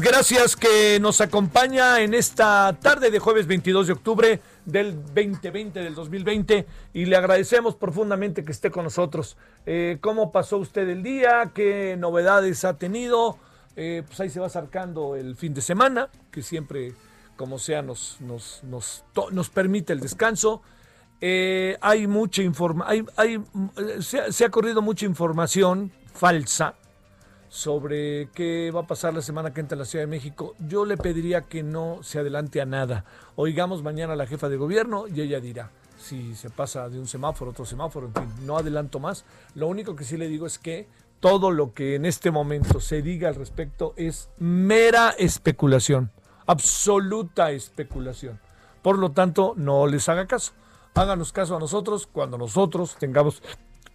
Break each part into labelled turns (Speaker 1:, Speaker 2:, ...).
Speaker 1: Gracias que nos acompaña en esta tarde de jueves 22 de octubre del 2020, del 2020, y le agradecemos profundamente que esté con nosotros. Eh, ¿Cómo pasó usted el día? ¿Qué novedades ha tenido? Eh, pues ahí se va acercando el fin de semana, que siempre, como sea, nos, nos, nos, nos permite el descanso. Eh, hay mucha información, hay, hay, se, se ha corrido mucha información falsa sobre qué va a pasar la semana que entra en la Ciudad de México, yo le pediría que no se adelante a nada. Oigamos mañana a la jefa de gobierno y ella dirá si se pasa de un semáforo a otro semáforo, en fin, no adelanto más. Lo único que sí le digo es que todo lo que en este momento se diga al respecto es mera especulación, absoluta especulación. Por lo tanto, no les haga caso. Háganos caso a nosotros cuando nosotros tengamos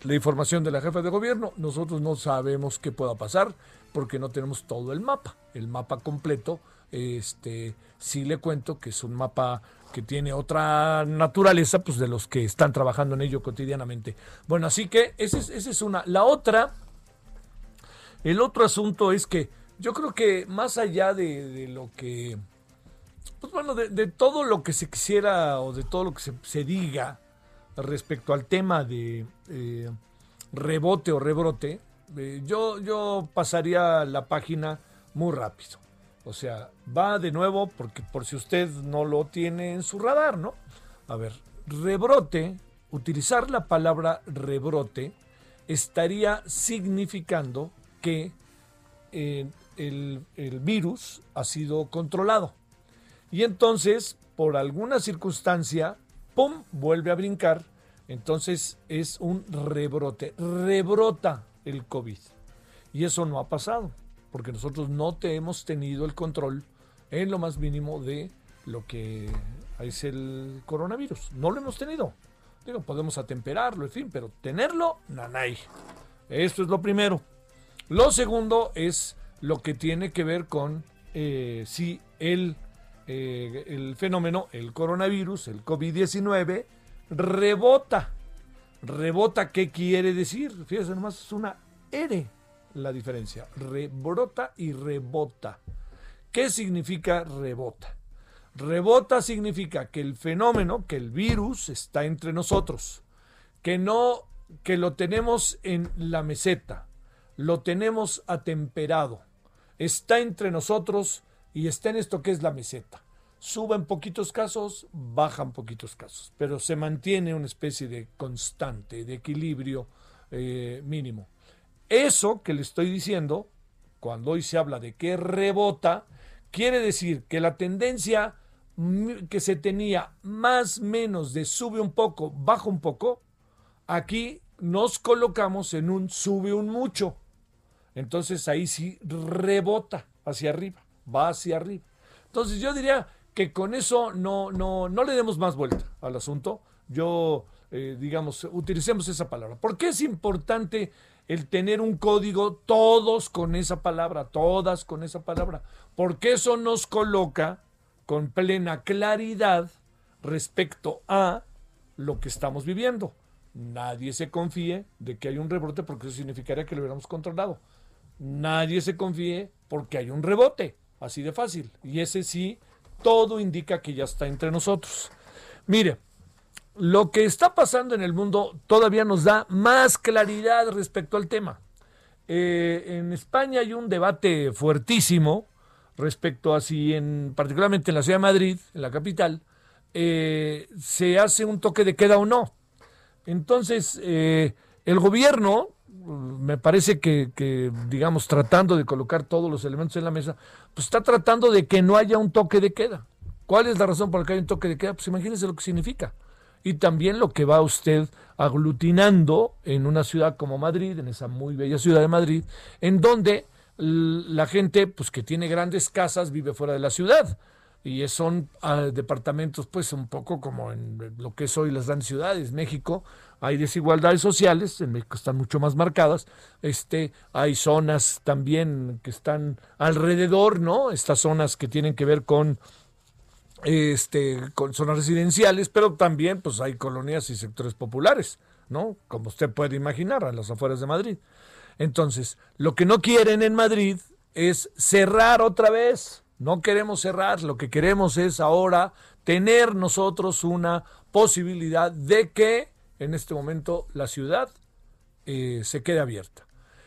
Speaker 1: la información de la jefa de gobierno. Nosotros no sabemos qué pueda pasar porque no tenemos todo el mapa. El mapa completo, este, sí le cuento que es un mapa que tiene otra naturaleza, pues de los que están trabajando en ello cotidianamente. Bueno, así que esa es, una. La otra, el otro asunto es que yo creo que más allá de, lo que, pues bueno, de, todo lo que se quisiera o de todo lo que se diga respecto al tema de eh, rebote o rebrote, eh, yo, yo pasaría la página muy rápido. O sea, va de nuevo, porque por si usted no lo tiene en su radar, ¿no? A ver, rebrote, utilizar la palabra rebrote estaría significando que eh, el, el virus ha sido controlado. Y entonces, por alguna circunstancia, ¡pum!, vuelve a brincar. Entonces es un rebrote. Rebrota el COVID. Y eso no ha pasado, porque nosotros no te hemos tenido el control en lo más mínimo de lo que es el coronavirus. No lo hemos tenido. Digo, podemos atemperarlo, en fin, pero tenerlo, nanay. Esto es lo primero. Lo segundo es lo que tiene que ver con eh, si el, eh, el fenómeno, el coronavirus, el COVID-19, rebota. Rebota, ¿qué quiere decir? Fíjense nomás, es una R la diferencia. Rebrota y rebota. ¿Qué significa rebota? Rebota significa que el fenómeno, que el virus está entre nosotros, que no, que lo tenemos en la meseta, lo tenemos atemperado, está entre nosotros y está en esto que es la meseta. Suba en poquitos casos, baja en poquitos casos, pero se mantiene una especie de constante, de equilibrio eh, mínimo. Eso que le estoy diciendo, cuando hoy se habla de que rebota, quiere decir que la tendencia que se tenía más menos de sube un poco, baja un poco, aquí nos colocamos en un sube un mucho. Entonces ahí sí rebota hacia arriba, va hacia arriba. Entonces yo diría que con eso no, no, no le demos más vuelta al asunto. Yo, eh, digamos, utilicemos esa palabra. ¿Por qué es importante el tener un código todos con esa palabra, todas con esa palabra? Porque eso nos coloca con plena claridad respecto a lo que estamos viviendo. Nadie se confíe de que hay un rebrote porque eso significaría que lo hubiéramos controlado. Nadie se confíe porque hay un rebote, así de fácil. Y ese sí, todo indica que ya está entre nosotros. Mire, lo que está pasando en el mundo todavía nos da más claridad respecto al tema. Eh, en España hay un debate fuertísimo respecto a si, en, particularmente en la ciudad de Madrid, en la capital, eh, se hace un toque de queda o no. Entonces, eh, el gobierno, me parece que, digamos, tratando de colocar todos los elementos en la mesa, pues está tratando de que no haya un toque de queda. ¿Cuál es la razón por la que hay un toque de queda? Pues imagínense lo que significa. Y también lo que va usted aglutinando en una ciudad como Madrid, en esa muy bella ciudad de Madrid, en donde la gente pues que tiene grandes casas vive fuera de la ciudad y son ah, departamentos pues un poco como en lo que es hoy las grandes ciudades. México hay desigualdades sociales, en México están mucho más marcadas. Este, hay zonas también que están alrededor, ¿no? Estas zonas que tienen que ver con este con zonas residenciales, pero también pues hay colonias y sectores populares, ¿no? Como usted puede imaginar, a las afueras de Madrid. Entonces, lo que no quieren en Madrid es cerrar otra vez. No queremos cerrar, lo que queremos es ahora tener nosotros una posibilidad de que en este momento la ciudad eh, se quede abierta.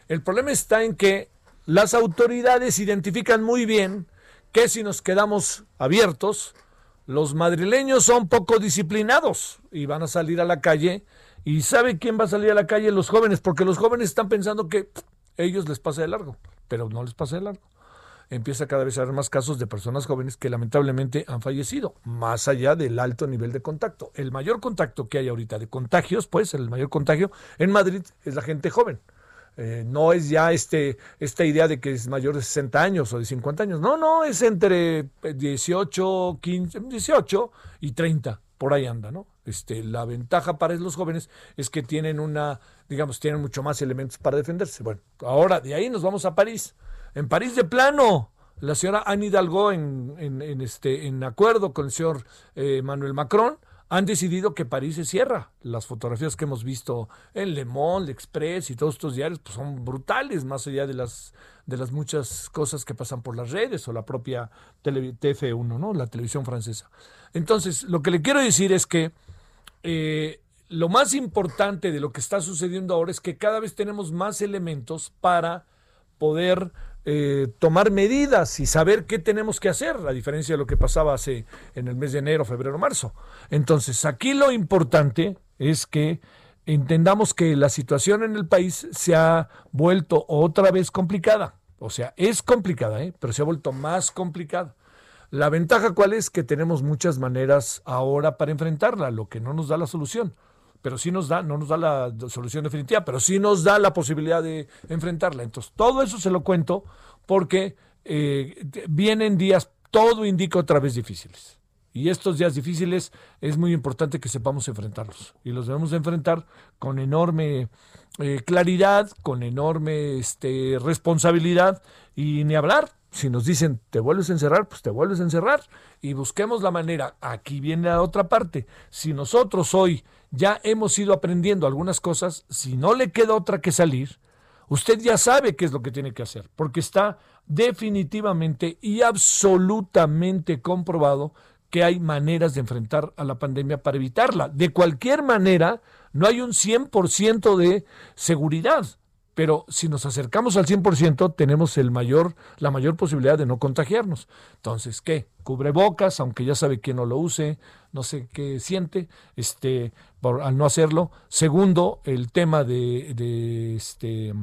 Speaker 1: El problema está en que las autoridades identifican muy bien que si nos quedamos abiertos, los madrileños son poco disciplinados y van a salir a la calle ¿Y sabe quién va a salir a la calle? Los jóvenes, porque los jóvenes están pensando que ellos les pasa de largo, pero no les pasa de largo. Empieza cada vez a haber más casos de personas jóvenes que lamentablemente han fallecido, más allá del alto nivel de contacto. El mayor contacto que hay ahorita de contagios, pues el mayor contagio en Madrid es la gente joven. Eh, no es ya este, esta idea de que es mayor de 60 años o de 50 años. No, no, es entre 18, 15, 18 y 30. Por ahí anda, ¿no? Este, la ventaja para los jóvenes es que tienen una, digamos, tienen mucho más elementos para defenderse. Bueno, ahora de ahí nos vamos a París. En París de plano, la señora Anne Hidalgo, en, en, este, en acuerdo con el señor eh, Manuel Macron, han decidido que París se cierra. Las fotografías que hemos visto en Le Monde, Express y todos estos diarios pues son brutales, más allá de las, de las muchas cosas que pasan por las redes o la propia TF1, ¿no? la televisión francesa. Entonces, lo que le quiero decir es que eh, lo más importante de lo que está sucediendo ahora es que cada vez tenemos más elementos para poder eh, tomar medidas y saber qué tenemos que hacer, a diferencia de lo que pasaba hace en el mes de enero, febrero, marzo. Entonces, aquí lo importante es que entendamos que la situación en el país se ha vuelto otra vez complicada. O sea, es complicada, ¿eh? pero se ha vuelto más complicada. La ventaja cuál es que tenemos muchas maneras ahora para enfrentarla, lo que no nos da la solución, pero sí nos da, no nos da la solución definitiva, pero sí nos da la posibilidad de enfrentarla. Entonces, todo eso se lo cuento porque eh, vienen días, todo indica otra vez difíciles. Y estos días difíciles es muy importante que sepamos enfrentarlos. Y los debemos enfrentar con enorme eh, claridad, con enorme este, responsabilidad y ni hablar si nos dicen te vuelves a encerrar, pues te vuelves a encerrar y busquemos la manera. Aquí viene la otra parte. Si nosotros hoy ya hemos ido aprendiendo algunas cosas, si no le queda otra que salir, usted ya sabe qué es lo que tiene que hacer, porque está definitivamente y absolutamente comprobado que hay maneras de enfrentar a la pandemia para evitarla. De cualquier manera, no hay un 100% de seguridad pero si nos acercamos al 100% tenemos el mayor, la mayor posibilidad de no contagiarnos. Entonces, ¿qué? Cubrebocas, aunque ya sabe que no lo use, no sé qué siente, este, al no hacerlo. Segundo, el tema de, de este,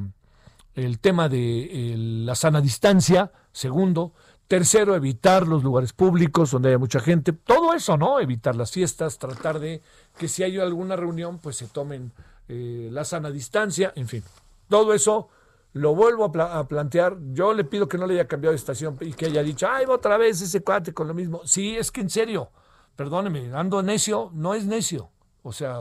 Speaker 1: el tema de la sana distancia. Segundo, Tercero, evitar los lugares públicos donde haya mucha gente. Todo eso, ¿no? Evitar las fiestas, tratar de que si hay alguna reunión, pues se tomen eh, la sana distancia, en fin. Todo eso lo vuelvo a, plantear. Yo le pido que no le haya cambiado de estación y que haya dicho, ay, otra vez ese cuate con lo mismo. Sí, es que en serio, perdóneme, ando necio, no es necio. O sea,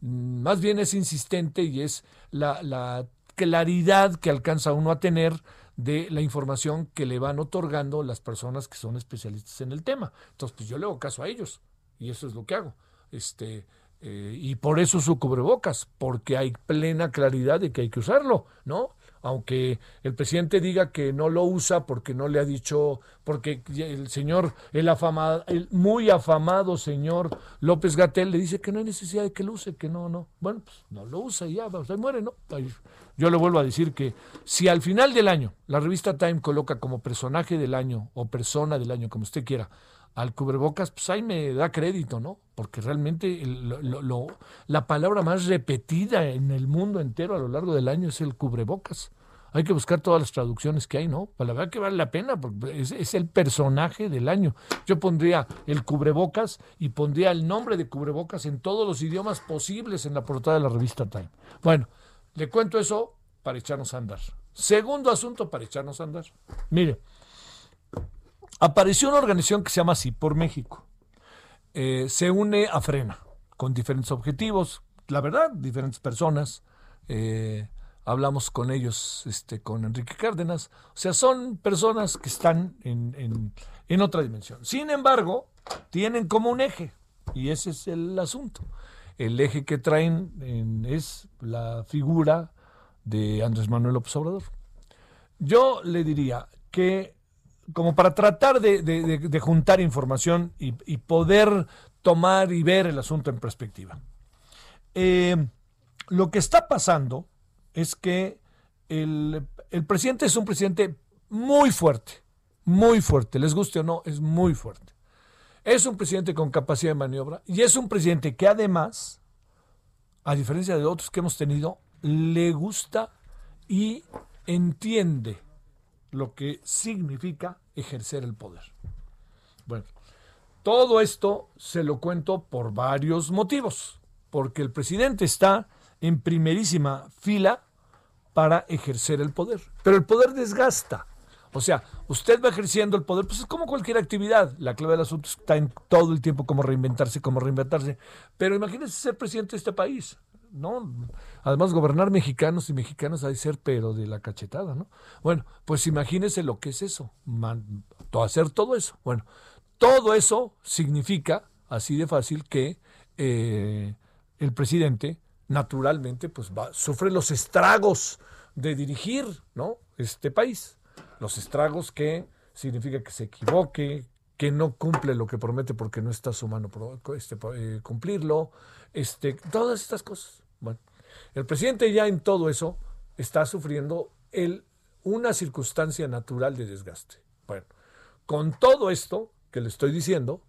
Speaker 1: más bien es insistente y es la, la claridad que alcanza uno a tener de la información que le van otorgando las personas que son especialistas en el tema. Entonces, pues yo le hago caso a ellos y eso es lo que hago. Este, eh, y por eso su cubrebocas, porque hay plena claridad de que hay que usarlo, ¿no? aunque el presidente diga que no lo usa porque no le ha dicho, porque el señor, el afamado, el muy afamado señor López Gatel le dice que no hay necesidad de que lo use, que no, no. Bueno, pues no lo usa y ya, ahí muere, ¿no? Yo le vuelvo a decir que si al final del año la revista Time coloca como personaje del año o persona del año, como usted quiera, al cubrebocas, pues ahí me da crédito, ¿no? Porque realmente la palabra más repetida en el mundo entero a lo largo del año es el cubrebocas. Hay que buscar todas las traducciones que hay, ¿no? Para la verdad que vale la pena, porque es, el personaje del año. Yo pondría el cubrebocas y pondría el nombre de cubrebocas en todos los idiomas posibles en la portada de la revista Time. Bueno, le cuento eso para echarnos a andar. Segundo asunto para echarnos a andar. Mire, apareció una organización que se llama así, por México. Eh, se une a Frena con diferentes objetivos, la verdad, diferentes personas. Eh, hablamos con ellos, este, con Enrique Cárdenas. O sea, son personas que están en, en, otra dimensión. Sin embargo, tienen como un eje, y ese es el asunto. El eje que traen es la figura de Andrés Manuel López Obrador. Yo le diría que como para tratar de, juntar información y, poder tomar y ver el asunto en perspectiva. Eh, lo que está pasando es que el, presidente es un presidente muy fuerte, muy fuerte, les guste o no, es muy fuerte. Es un presidente con capacidad de maniobra y es un presidente que además, a diferencia de otros que hemos tenido, le gusta y entiende lo que significa ejercer el poder. Bueno, todo esto se lo cuento por varios motivos, porque el presidente está en primerísima fila para ejercer el poder, pero el poder desgasta. O sea, usted va ejerciendo el poder, pues es como cualquier actividad. La clave del asunto está en todo el tiempo cómo reinventarse, cómo reinventarse. Pero imagínese ser presidente de este país. ¿No? Además, gobernar mexicanos y mexicanas hay ser, pero de la cachetada, ¿no? Bueno, pues imagínese lo que es eso, hacer todo eso. Bueno, todo eso significa, así de fácil, que eh, el presidente, naturalmente, pues va, sufre los estragos de dirigir, ¿no? Este país. Los estragos que significa que se equivoque, que no cumple lo que promete porque no está su mano este, eh, cumplirlo, este, todas estas cosas. Bueno, el presidente ya en todo eso está sufriendo una circunstancia natural de desgaste. Bueno, con todo esto que le estoy diciendo,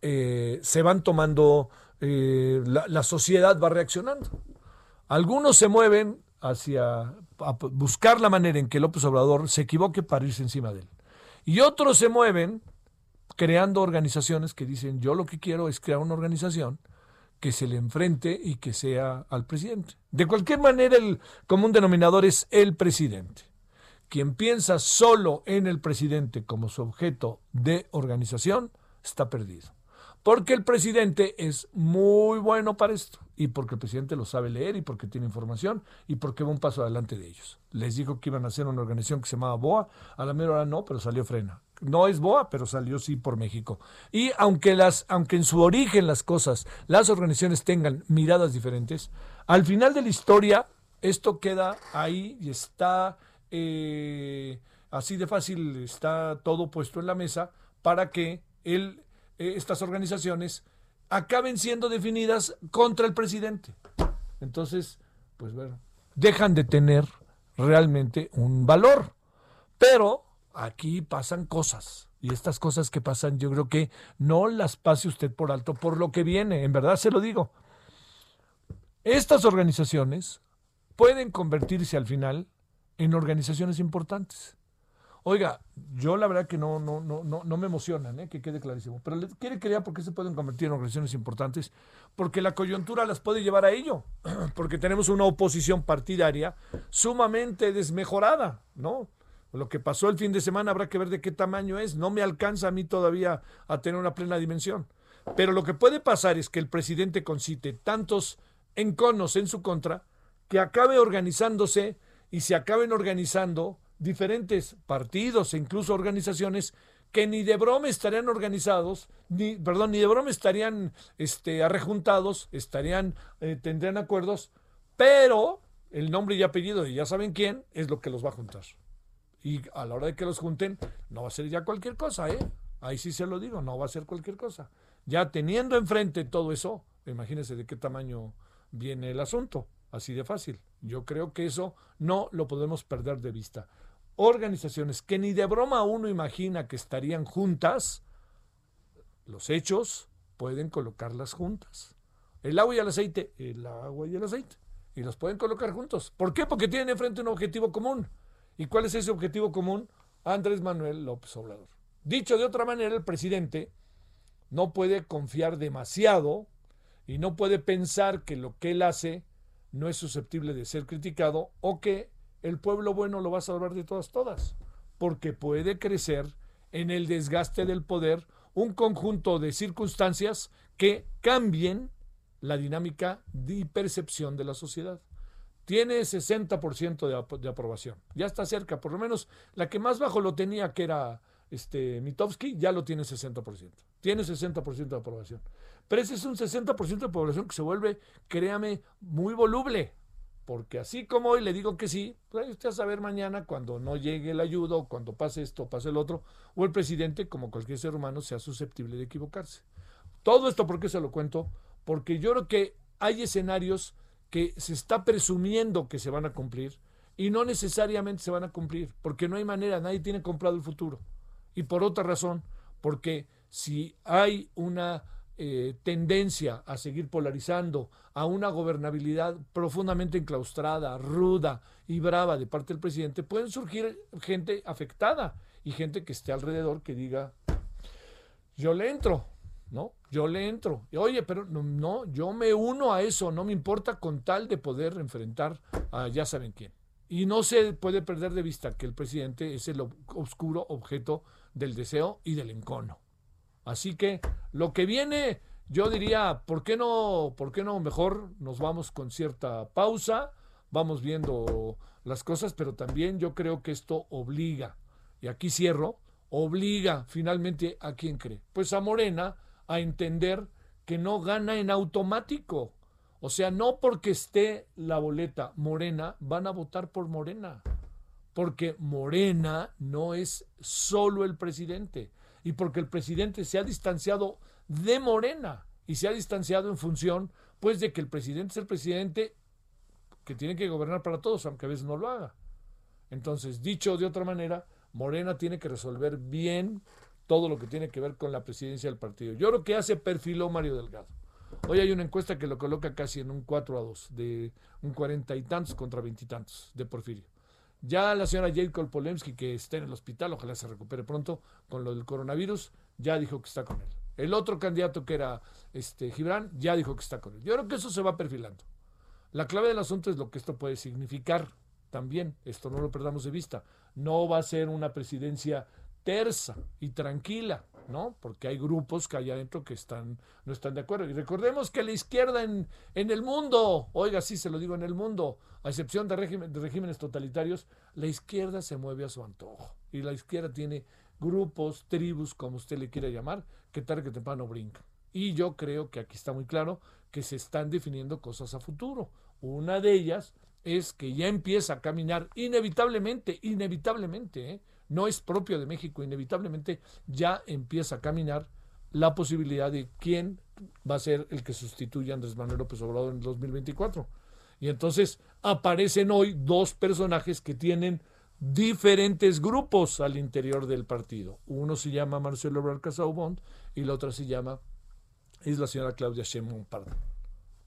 Speaker 1: eh, se van tomando, eh, la, sociedad va reaccionando. Algunos se mueven hacia buscar la manera en que López Obrador se equivoque para irse encima de él. Y otros se mueven creando organizaciones que dicen, yo lo que quiero es crear una organización que se le enfrente y que sea al presidente. De cualquier manera, el común denominador es el presidente. Quien piensa solo en el presidente como su objeto de organización está perdido. Porque el presidente es muy bueno para esto y porque el presidente lo sabe leer y porque tiene información y porque va un paso adelante de ellos. Les dijo que iban a hacer una organización que se llamaba BOA, a la mera hora no, pero salió frena. No es BOA, pero salió sí por México. Y aunque, las, aunque en su origen las cosas, las organizaciones tengan miradas diferentes, al final de la historia esto queda ahí y está eh, así de fácil, está todo puesto en la mesa para que él, eh, estas organizaciones acaben siendo definidas contra el presidente. Entonces, pues bueno, dejan de tener realmente un valor. Pero aquí pasan cosas. Y estas cosas que pasan, yo creo que no las pase usted por alto por lo que viene. En verdad se lo digo. Estas organizaciones pueden convertirse al final en organizaciones importantes. Oiga, yo la verdad que no, no, no, no, no me emocionan, ¿eh? que quede clarísimo. Pero le quiere creer porque se pueden convertir en organizaciones importantes, porque la coyuntura las puede llevar a ello, porque tenemos una oposición partidaria sumamente desmejorada, ¿no? Lo que pasó el fin de semana habrá que ver de qué tamaño es. No me alcanza a mí todavía a tener una plena dimensión. Pero lo que puede pasar es que el presidente concite tantos enconos en su contra que acabe organizándose y se acaben organizando diferentes partidos e incluso organizaciones que ni de broma estarían organizados, ni, perdón, ni de broma estarían este, arrejuntados, estarían, eh, tendrían acuerdos, pero el nombre y apellido de ya saben quién es lo que los va a juntar. Y a la hora de que los junten, no va a ser ya cualquier cosa, ¿eh? Ahí sí se lo digo, no va a ser cualquier cosa. Ya teniendo enfrente todo eso, imagínense de qué tamaño viene el asunto, así de fácil. Yo creo que eso no lo podemos perder de vista organizaciones que ni de broma uno imagina que estarían juntas, los hechos pueden colocarlas juntas. El agua y el aceite, el agua y el aceite. Y los pueden colocar juntos. ¿Por qué? Porque tienen enfrente un objetivo común. ¿Y cuál es ese objetivo común? Andrés Manuel López Obrador. Dicho de otra manera, el presidente no puede confiar demasiado y no puede pensar que lo que él hace no es susceptible de ser criticado o que el pueblo bueno lo va a salvar de todas, todas, porque puede crecer en el desgaste del poder un conjunto de circunstancias que cambien la dinámica de percepción de la sociedad. Tiene 60% de, de aprobación. Ya está cerca, por lo menos la que más bajo lo tenía, que era este, Mitowski, ya lo tiene 60%. Tiene 60% de aprobación. Pero ese es un 60% de población que se vuelve, créame, muy voluble. Porque así como hoy le digo que sí, pues usted a saber mañana cuando no llegue el ayuda o cuando pase esto pase el otro, o el presidente, como cualquier ser humano, sea susceptible de equivocarse. Todo esto, ¿por qué se lo cuento? Porque yo creo que hay escenarios que se está presumiendo que se van a cumplir y no necesariamente se van a cumplir, porque no hay manera, nadie tiene comprado el futuro. Y por otra razón, porque si hay una eh, tendencia a seguir polarizando, a una gobernabilidad profundamente enclaustrada, ruda y brava de parte del presidente, pueden surgir gente afectada y gente que esté alrededor que diga, yo le entro, ¿no? Yo le entro. Oye, pero no, no, yo me uno a eso, no me importa con tal de poder enfrentar a ya saben quién. Y no se puede perder de vista que el presidente es el oscuro objeto del deseo y del encono. Así que lo que viene, yo diría, ¿por qué no, por qué no mejor nos vamos con cierta pausa? Vamos viendo las cosas, pero también yo creo que esto obliga, y aquí cierro, obliga finalmente a quien cree, pues a Morena a entender que no gana en automático. O sea, no porque esté la boleta Morena, van a votar por Morena. Porque Morena no es solo el presidente y porque el presidente se ha distanciado de Morena y se ha distanciado en función pues de que el presidente es el presidente que tiene que gobernar para todos, aunque a veces no lo haga. Entonces, dicho de otra manera, Morena tiene que resolver bien todo lo que tiene que ver con la presidencia del partido. Yo creo que ya se perfiló Mario Delgado. Hoy hay una encuesta que lo coloca casi en un 4 a 2, de un cuarenta y tantos contra veintitantos de Porfirio. Ya la señora Jacob Polemski, que está en el hospital, ojalá se recupere pronto con lo del coronavirus, ya dijo que está con él. El otro candidato que era este Gibran ya dijo que está con él. Yo creo que eso se va perfilando. La clave del asunto es lo que esto puede significar también. Esto no lo perdamos de vista. No va a ser una presidencia tersa y tranquila. ¿no? Porque hay grupos que hay adentro que están, no están de acuerdo. Y recordemos que la izquierda en, en el mundo, oiga, sí se lo digo en el mundo, a excepción de, de regímenes totalitarios, la izquierda se mueve a su antojo. Y la izquierda tiene grupos, tribus, como usted le quiera llamar, que tarde que temprano brincan. Y yo creo que aquí está muy claro que se están definiendo cosas a futuro. Una de ellas es que ya empieza a caminar inevitablemente, inevitablemente, ¿eh? No es propio de México, inevitablemente ya empieza a caminar la posibilidad de quién va a ser el que sustituya a Andrés Manuel López Obrador en el 2024. Y entonces aparecen hoy dos personajes que tienen diferentes grupos al interior del partido. Uno se llama Marcelo Ebrard Casaubon y la otra se llama es la señora Claudia Sheinbaum Pardo.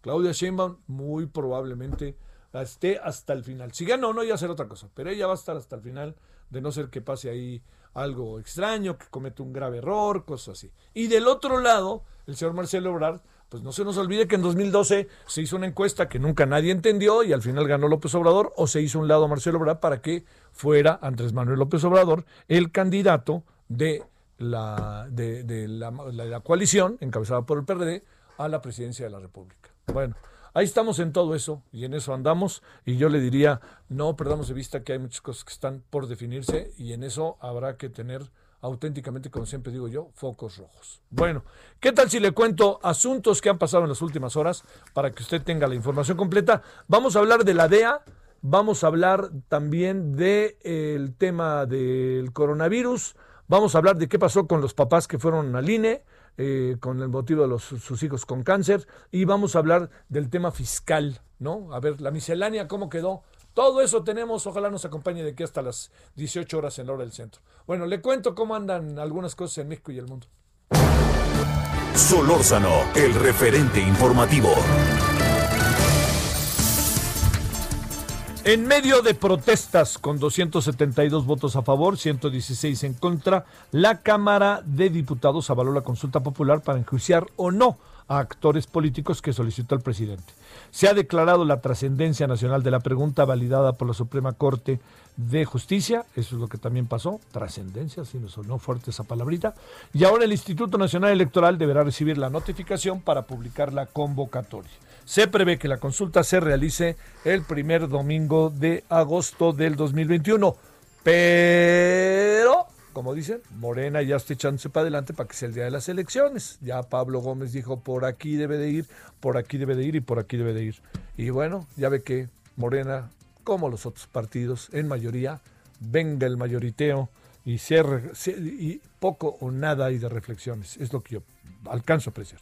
Speaker 1: Claudia Sheinbaum muy probablemente esté hasta el final. Si gana o no, ya será otra cosa, pero ella va a estar hasta el final, de no ser que pase ahí algo extraño, que cometa un grave error, cosas así. Y del otro lado, el señor Marcelo Ebrard, pues no se nos olvide que en 2012 se hizo una encuesta que nunca nadie entendió y al final ganó López Obrador, o se hizo un lado Marcelo Ebrard para que fuera Andrés Manuel López Obrador el candidato de la, de, la, la coalición encabezada por el PRD a la presidencia de la República. Bueno, ahí estamos en todo eso y en eso andamos y yo le diría, no perdamos de vista que hay muchas cosas que están por definirse y en eso habrá que tener auténticamente, como siempre digo yo, focos rojos. Bueno, ¿qué tal si le cuento asuntos que han pasado en las últimas horas para que usted tenga la información completa? Vamos a hablar de la DEA, vamos a hablar también del tema del coronavirus, vamos a hablar de qué pasó con los papás que fueron al INE, eh, con el motivo de los, sus hijos con cáncer, y vamos a hablar del tema fiscal, ¿no? A ver, la miscelánea, ¿cómo quedó? Todo eso tenemos, ojalá nos acompañe de aquí hasta las 18 horas en la hora del centro. Bueno, le cuento cómo andan algunas cosas en México y el mundo.
Speaker 2: Solórzano, el referente informativo.
Speaker 1: En medio de protestas con 272 votos a favor, 116 en contra, la Cámara de Diputados avaló la consulta popular para enjuiciar o no a actores políticos que solicitó el presidente. Se ha declarado la trascendencia nacional de la pregunta validada por la Suprema Corte de Justicia, eso es lo que también pasó, trascendencia, si no sonó fuerte esa palabrita, y ahora el Instituto Nacional Electoral deberá recibir la notificación para publicar la convocatoria. Se prevé que la consulta se realice el primer domingo de agosto del 2021, pero como dicen, Morena ya está echándose para adelante para que sea el día de las elecciones. Ya Pablo Gómez dijo, por aquí debe de ir, por aquí debe de ir y por aquí debe de ir. Y bueno, ya ve que Morena, como los otros partidos, en mayoría, venga el mayoriteo y, cierre, y poco o nada hay de reflexiones. Es lo que yo alcanzo a apreciar.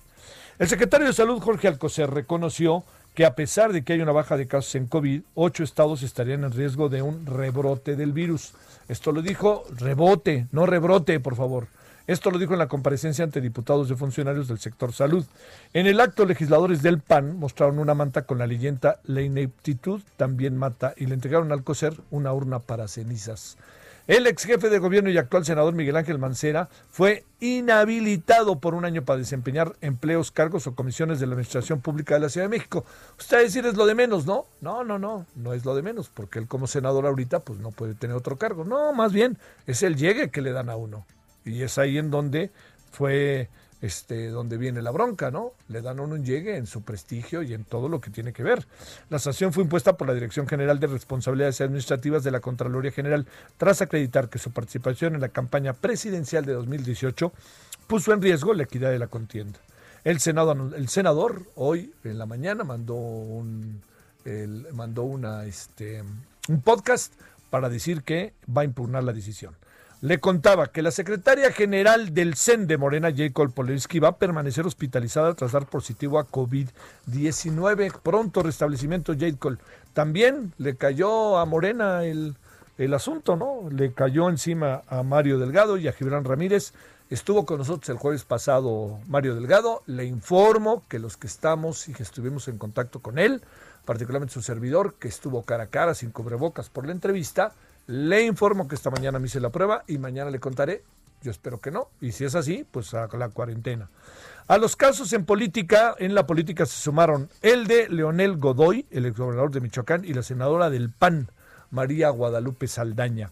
Speaker 1: El secretario de Salud, Jorge Alcocer, reconoció que a pesar de que hay una baja de casos en COVID, ocho estados estarían en riesgo de un rebrote del virus. Esto lo dijo rebote, no rebrote, por favor. Esto lo dijo en la comparecencia ante diputados y funcionarios del sector salud. En el acto, legisladores del PAN mostraron una manta con la leyenda La ineptitud también mata y le entregaron al COSER una urna para cenizas. El ex jefe de gobierno y actual senador Miguel Ángel Mancera fue inhabilitado por un año para desempeñar empleos, cargos o comisiones de la Administración Pública de la Ciudad de México. Usted va a decir es lo de menos, ¿no? No, no, no, no es lo de menos, porque él como senador ahorita pues no puede tener otro cargo. No, más bien es el llegue que le dan a uno. Y es ahí en donde fue este, donde viene la bronca, ¿no? Le dan un llegue en su prestigio y en todo lo que tiene que ver. La sanción fue impuesta por la Dirección General de Responsabilidades Administrativas de la Contraloría General tras acreditar que su participación en la campaña presidencial de 2018 puso en riesgo la equidad de la contienda. El, Senado, el senador hoy en la mañana mandó un, mandó una, este, un podcast para decir que va a impugnar la decisión le contaba que la secretaria general del CEN de Morena, Jacob Polersky, va a permanecer hospitalizada tras dar positivo a COVID-19. Pronto restablecimiento, Jacob. También le cayó a Morena el, el asunto, ¿no? Le cayó encima a Mario Delgado y a Gibran Ramírez. Estuvo con nosotros el jueves pasado Mario Delgado. Le informo que los que estamos y que estuvimos en contacto con él, particularmente su servidor, que estuvo cara a cara sin cubrebocas por la entrevista, le informo que esta mañana me hice la prueba y mañana le contaré. Yo espero que no. Y si es así, pues a la cuarentena. A los casos en política, en la política se sumaron el de Leonel Godoy, el exgobernador de Michoacán, y la senadora del PAN, María Guadalupe Saldaña.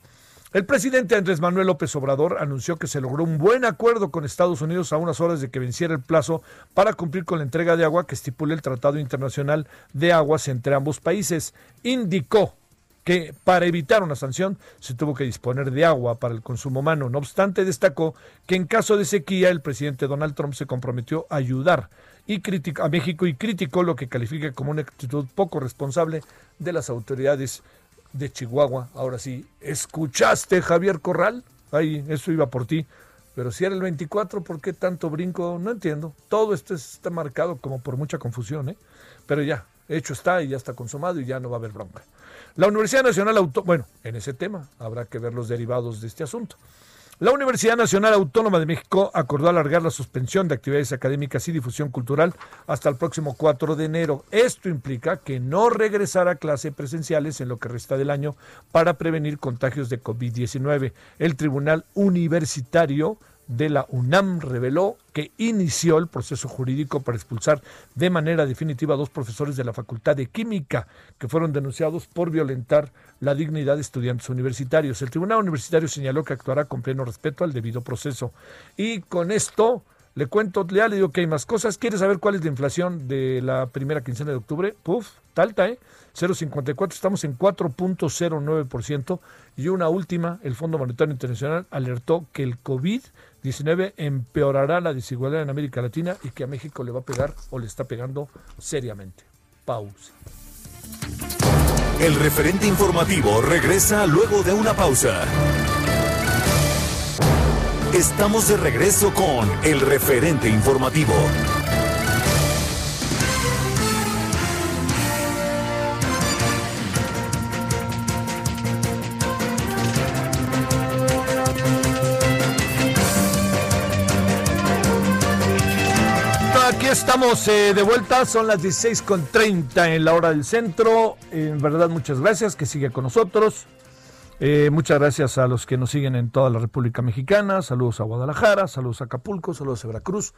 Speaker 1: El presidente Andrés Manuel López Obrador anunció que se logró un buen acuerdo con Estados Unidos a unas horas de que venciera el plazo para cumplir con la entrega de agua que estipula el Tratado Internacional de Aguas entre ambos países. Indicó que para evitar una sanción se tuvo que disponer de agua para el consumo humano. No obstante, destacó que en caso de sequía el presidente Donald Trump se comprometió a ayudar y a México y criticó lo que califica como una actitud poco responsable de las autoridades de Chihuahua. Ahora sí, ¿escuchaste Javier Corral? Ahí, eso iba por ti. Pero si era el 24, ¿por qué tanto brinco? No entiendo. Todo esto está marcado como por mucha confusión, ¿eh? Pero ya, hecho está y ya está consumado y ya no va a haber bronca. La Universidad Nacional Autónoma, bueno, en ese tema habrá que ver los derivados de este asunto. La Universidad Nacional Autónoma de México acordó alargar la suspensión de actividades académicas y difusión cultural hasta el próximo 4 de enero. Esto implica que no regresará a clases presenciales en lo que resta del año para prevenir contagios de COVID-19. El Tribunal Universitario de la UNAM reveló que inició el proceso jurídico para expulsar de manera definitiva a dos profesores de la Facultad de Química que fueron denunciados por violentar la dignidad de estudiantes universitarios. El Tribunal Universitario señaló que actuará con pleno respeto al debido proceso. Y con esto le cuento, le digo que hay más cosas. ¿Quieres saber cuál es la inflación de la primera quincena de octubre? Puf, talta, ¿eh? 0,54, estamos en 4.09%. Y una última, el Fondo Monetario Internacional alertó que el COVID-19 empeorará la desigualdad en América Latina y que a México le va a pegar o le está pegando seriamente. Pausa.
Speaker 2: El referente informativo regresa luego de una pausa. Estamos de regreso con el referente informativo.
Speaker 1: Estamos eh, de vuelta, son las 16.30 en la hora del centro. En verdad, muchas gracias que sigue con nosotros. Eh, muchas gracias a los que nos siguen en toda la República Mexicana. Saludos a Guadalajara, saludos a Acapulco, saludos a Veracruz.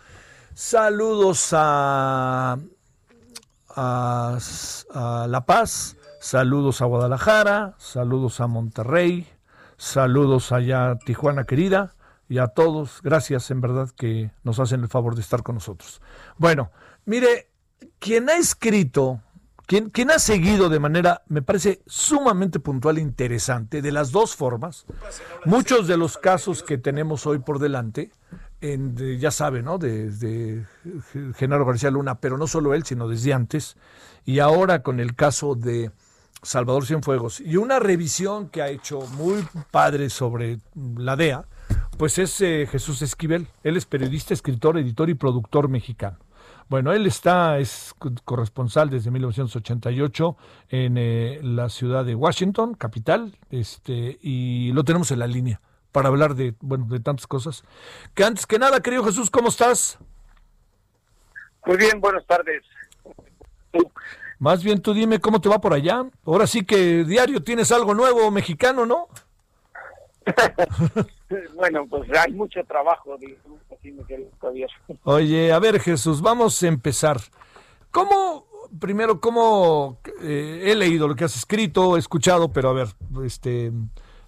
Speaker 1: Saludos a, a, a La Paz, saludos a Guadalajara, saludos a Monterrey, saludos allá a Tijuana querida y a todos. Gracias en verdad que nos hacen el favor de estar con nosotros. Bueno, mire, quien ha escrito quien, quien, ha seguido de manera, me parece, sumamente puntual e interesante, de las dos formas, muchos de los casos que tenemos hoy por delante, en, de, ya sabe, ¿no? Desde de Genaro García Luna, pero no solo él, sino desde antes, y ahora con el caso de Salvador Cienfuegos, y una revisión que ha hecho muy padre sobre la DEA, pues es eh, Jesús Esquivel. Él es periodista, escritor, editor y productor mexicano. Bueno, él está, es corresponsal desde 1988 en eh, la ciudad de Washington, capital, este, y lo tenemos en la línea para hablar de, bueno, de tantas cosas. Que antes que nada, querido Jesús, ¿cómo estás?
Speaker 3: Muy bien, buenas tardes.
Speaker 1: Más bien tú dime cómo te va por allá. Ahora sí que diario tienes algo nuevo mexicano, ¿no?
Speaker 3: bueno, pues hay mucho trabajo,
Speaker 1: Oye, a ver Jesús, vamos a empezar. ¿Cómo, primero, cómo eh, he leído lo que has escrito, he escuchado, pero a ver, este,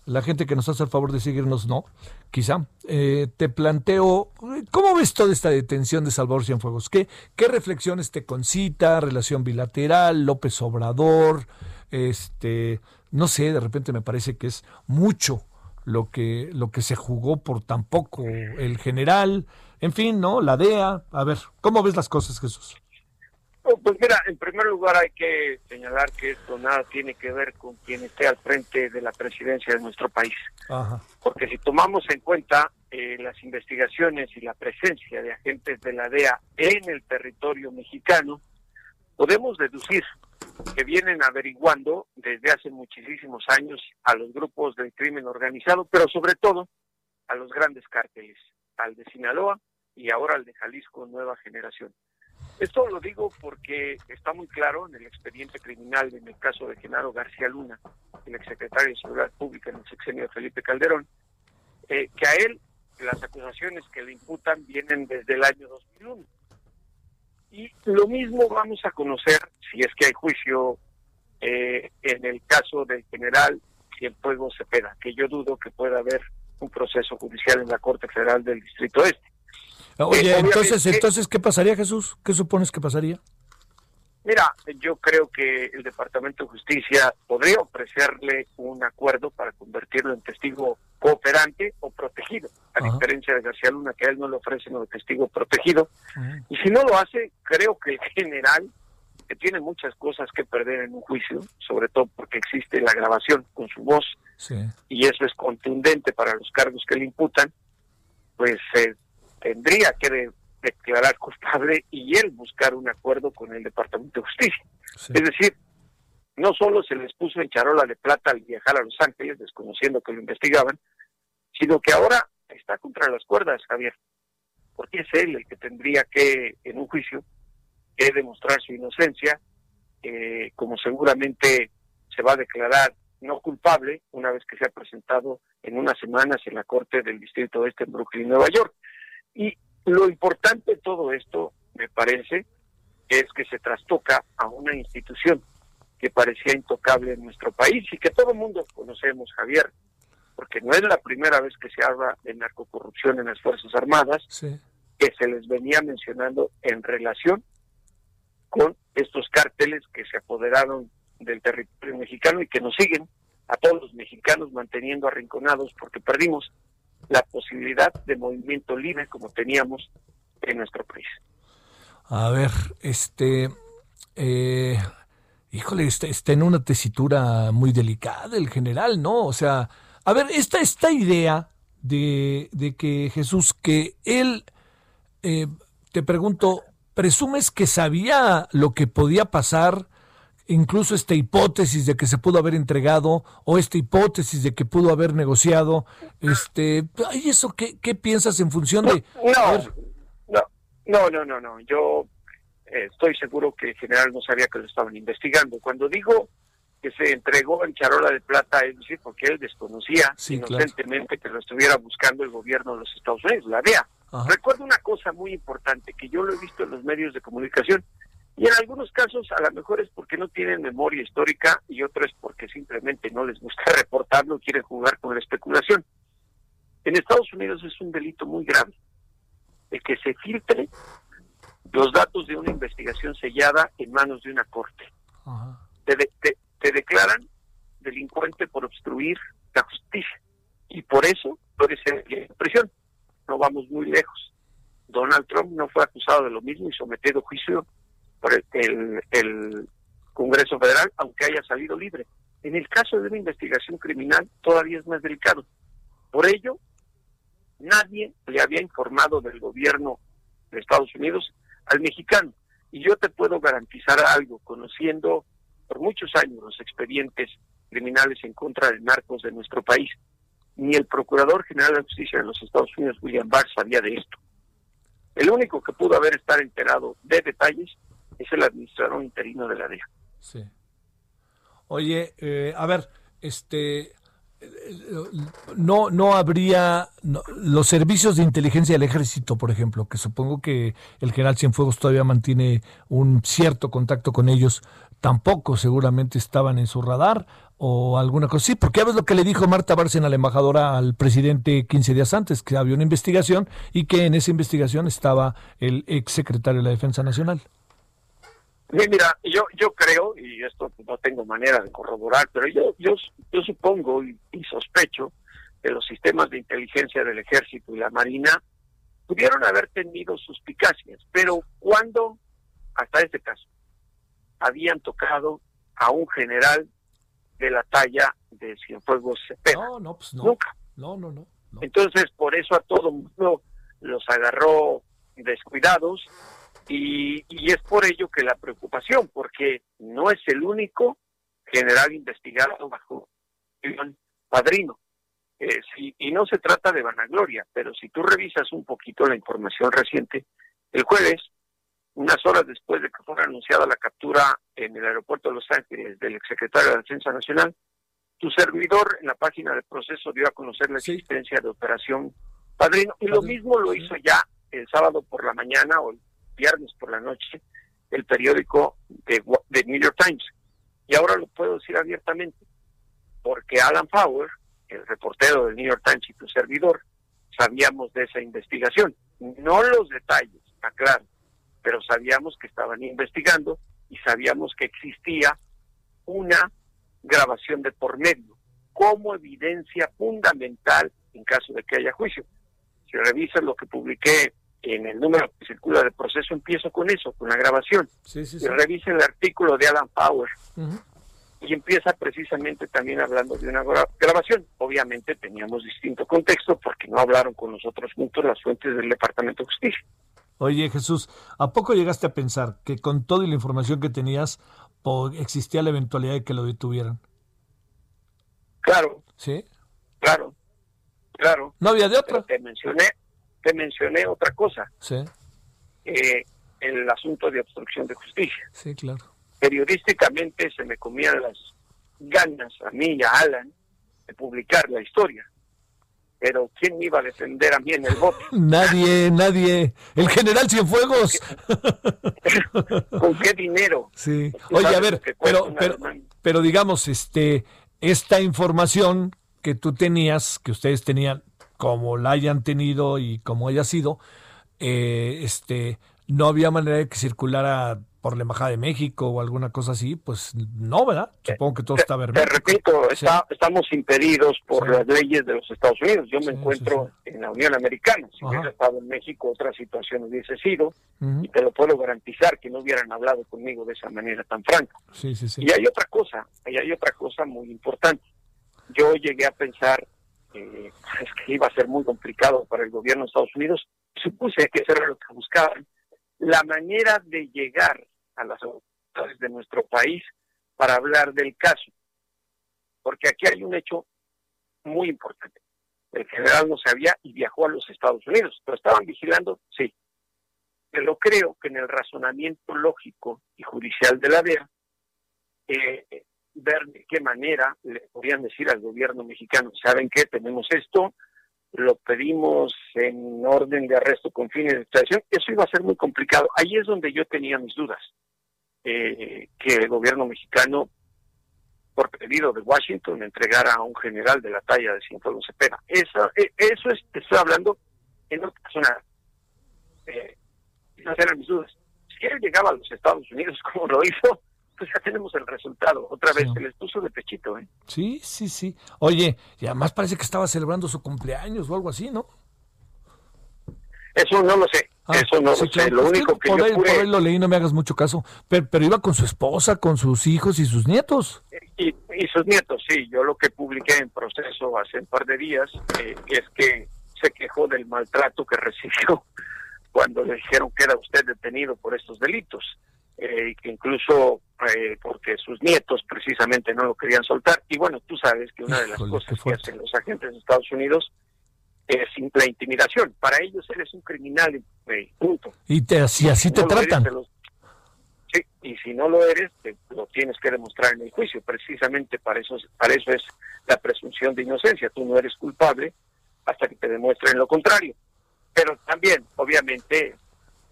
Speaker 1: la gente que nos hace el favor de seguirnos, no, quizá, eh, te planteo, ¿cómo ves toda esta detención de Salvador Cienfuegos? ¿Qué, ¿Qué reflexiones te concita? ¿Relación bilateral? ¿López Obrador? Este, no sé, de repente me parece que es mucho lo que, lo que se jugó por tampoco el general, en fin, ¿no? La DEA. A ver, ¿cómo ves las cosas, Jesús?
Speaker 3: Oh, pues mira, en primer lugar hay que señalar que esto nada tiene que ver con quien esté al frente de la presidencia de nuestro país. Ajá. Porque si tomamos en cuenta eh, las investigaciones y la presencia de agentes de la DEA en el territorio mexicano, podemos deducir que vienen averiguando desde hace muchísimos años a los grupos del crimen organizado, pero sobre todo a los grandes cárteles, al de Sinaloa y ahora al de Jalisco Nueva Generación. Esto lo digo porque está muy claro en el expediente criminal en el caso de Genaro García Luna, el exsecretario de Seguridad Pública en el sexenio de Felipe Calderón, eh, que a él las acusaciones que le imputan vienen desde el año 2001 y lo mismo vamos a conocer, si es que hay juicio, eh, en el caso del general Cienfuegos Cepeda, que yo dudo que pueda haber un proceso judicial en la Corte Federal del Distrito Este.
Speaker 1: Oye, eh, entonces, entonces, ¿qué pasaría, Jesús? ¿Qué supones que pasaría?
Speaker 3: Mira, yo creo que el Departamento de Justicia podría ofrecerle un acuerdo para convertirlo en testigo cooperante o protegido, a diferencia de García Luna, que a él no le ofrecen un testigo protegido. Y si no lo hace, creo que el general, que tiene muchas cosas que perder en un juicio, sobre todo porque existe la grabación con su voz, y eso es contundente para los cargos que le imputan, pues eh, tendría que declarar culpable y él buscar un acuerdo con el Departamento de Justicia. Es decir, no solo se les puso en charola de plata al viajar a Los Ángeles, desconociendo que lo investigaban, sino que ahora está contra las cuerdas, Javier, porque es él el que tendría que, en un juicio, que demostrar su inocencia, eh, como seguramente se va a declarar no culpable una vez que sea presentado en unas semanas en la Corte del Distrito Este en Brooklyn, Nueva York. Y lo importante de todo esto, me parece, es que se trastoca a una institución que parecía intocable en nuestro país y que todo el mundo conocemos, Javier, porque no es la primera vez que se habla de narcocorrupción en las Fuerzas Armadas, que se les venía mencionando en relación con estos cárteles que se apoderaron del territorio mexicano y que nos siguen a todos los mexicanos manteniendo arrinconados porque perdimos la posibilidad de movimiento libre como teníamos en nuestro país.
Speaker 1: A ver, este, eh, híjole, está, en una tesitura muy delicada el general, ¿no? O sea, a ver, esta, esta idea de, de que Jesús, que él, eh, te pregunto, ¿presumes que sabía lo que podía pasar? Incluso esta hipótesis de que se pudo haber entregado o esta hipótesis de que pudo haber negociado, este, ¿y eso qué, qué piensas en función de...?
Speaker 3: No, no, no, no, no, yo eh, estoy seguro que el general no sabía que lo estaban investigando. Cuando digo que se entregó en charola de plata, es decir, porque él desconocía inocentemente que lo estuviera buscando el gobierno de los Estados Unidos, la DEA. Recuerdo una cosa muy importante que yo lo he visto en los medios de comunicación y en algunos casos a lo mejor es porque no tienen memoria histórica y otro es porque simplemente no les gusta reportarlo, quieren jugar con la especulación. En Estados Unidos es un delito muy grave el que se filtre los datos de una investigación sellada en manos de una corte. Te, declaran delincuente por obstruir la justicia y por eso puede ser en prisión. No vamos muy lejos. Donald Trump no fue acusado de lo mismo y sometido a juicio por el, Congreso Federal, aunque haya salido libre. En el caso de una investigación criminal todavía es más delicado. Por ello, nadie le había informado del gobierno de Estados Unidos al mexicano. Y yo te puedo garantizar algo, conociendo por muchos años los expedientes criminales en contra de narcos de nuestro país, ni el Procurador General de Justicia de los Estados Unidos, William Barr, sabía de esto. El único que pudo haber estar enterado de detalles es el administrador interino de la DEA.
Speaker 1: Sí. Oye, eh, a ver, este, no no habría los servicios de inteligencia del ejército, por ejemplo, que supongo que el general Cienfuegos todavía mantiene un cierto contacto con ellos, tampoco seguramente estaban en su radar o alguna cosa. Sí, porque ya lo que le dijo Marta Bárcena, la embajadora, al presidente 15 días antes, que había una investigación y que en esa investigación estaba el ex secretario de la Defensa Nacional
Speaker 3: mira, yo yo creo, y esto no tengo manera de corroborar, pero yo yo, yo supongo y, sospecho que los sistemas de inteligencia del ejército y la marina pudieron haber tenido suspicacias, pero cuando, hasta este caso, habían tocado a un general de la talla de Cienfuegos Cepeda.
Speaker 1: No, no, pues no.
Speaker 3: Nunca.
Speaker 1: No, no, no,
Speaker 3: no. Entonces, por eso a todo mundo los agarró descuidados y, es por ello que la preocupación, porque no es el único general investigado bajo padrino. Eh, y no se trata de vanagloria, pero si tú revisas un poquito la información reciente, el jueves, unas horas después de que fuera anunciada la captura en el aeropuerto de Los Ángeles del exsecretario de la Defensa Nacional, tu servidor en la página del proceso dio a conocer la existencia de Operación Padrino, y lo mismo lo hizo ya el sábado por la mañana o el viernes por la noche el periódico de, de New York Times. Y ahora lo puedo decir abiertamente, porque Alan Power, el reportero del New York Times y tu servidor, sabíamos de esa investigación. No los detalles, aclaro, pero sabíamos que estaban investigando y sabíamos que existía una grabación de por medio como evidencia fundamental en caso de que haya juicio. Si revisas lo que publiqué en el número que circula del proceso, empiezo con eso, con la grabación. Sí, Y revisa el artículo de Alan Power. Y empieza precisamente también hablando de una grabación. Obviamente teníamos distinto contexto porque no hablaron con nosotros juntos las fuentes del Departamento de Justicia.
Speaker 1: Oye Jesús, ¿a poco llegaste a pensar que con toda la información que tenías existía la eventualidad de que lo detuvieran?
Speaker 3: Claro.
Speaker 1: ¿Sí?
Speaker 3: Claro claro.
Speaker 1: No había de otra.
Speaker 3: te mencioné, te mencioné otra cosa.
Speaker 1: Sí.
Speaker 3: Eh, el asunto de obstrucción de justicia.
Speaker 1: Sí, claro.
Speaker 3: Periodísticamente se me comían las ganas a mí y a Alan de publicar la historia. Pero ¿quién me iba a defender a mí en el bote?
Speaker 1: nadie, nadie. El general Cienfuegos.
Speaker 3: ¿Con qué dinero?
Speaker 1: Sí. Oye, a ver, pero, pero, pero digamos, este, esta información que tú tenías, que ustedes tenían, como la hayan tenido y como haya sido, eh, este, no había manera de que circulara por la Embajada de México o alguna cosa así, pues no, ¿verdad? Supongo que todo está
Speaker 3: verdad. Te repito, estamos impedidos por las leyes de los Estados Unidos. Yo me encuentro en la Unión Americana. Si hubiera estado en México, otra situación hubiese sido, y te lo puedo garantizar que no hubieran hablado conmigo de esa manera tan franca. Y hay otra cosa, y hay otra cosa muy importante. Yo llegué a pensar eh, que iba a ser muy complicado para el gobierno de Estados Unidos. Supuse que eso era lo que buscaban la manera de llegar a las autoridades de nuestro país para hablar del caso. Porque aquí hay un hecho muy importante. El general no sabía y viajó a los Estados Unidos. ¿Lo estaban vigilando? Sí. Pero creo que en el razonamiento lógico y judicial de la DEA, eh, ver de qué manera le podrían decir al gobierno mexicano, ¿saben qué? Tenemos esto, lo pedimos en orden de arresto con fines de extradición, eso iba a ser muy complicado. Ahí es donde yo tenía mis dudas, eh, que el gobierno mexicano, por pedido de Washington, entregara a un general de la talla de Cienfuegos Cepeda. Eso, eh, eso es, estoy hablando en otra persona. Eh, esas eran mis dudas. Si él llegaba a los Estados Unidos como lo hizo, pues ya tenemos el resultado. Otra vez se les puso de pechito, ¿eh?
Speaker 1: Sí, sí, sí. Oye, y además parece que estaba celebrando su cumpleaños o algo así, ¿no?
Speaker 3: Eso no lo sé. Ah, eso no lo sé. Lo único que
Speaker 1: por,
Speaker 3: yo
Speaker 1: ahí, por ahí lo leí, no me hagas mucho caso. Pero, iba con su esposa, con sus hijos y sus nietos.
Speaker 3: Y, y, sus nietos, sí. Yo lo que publiqué en proceso hace un par de días eh, es que se quejó del maltrato que recibió cuando le dijeron que era usted detenido por estos delitos eh, que incluso eh, porque sus nietos precisamente no lo querían soltar. Y bueno, tú sabes que una de las cosas que hacen los agentes de Estados Unidos es la intimidación. Para ellos eres un criminal, eh, punto.
Speaker 1: Y te, así, así te tratan.
Speaker 3: sí, y si no lo eres, lo tienes que demostrar en el juicio. Precisamente para eso, para eso es la presunción de inocencia. Tú no eres culpable hasta que te demuestren lo contrario. Pero también, obviamente,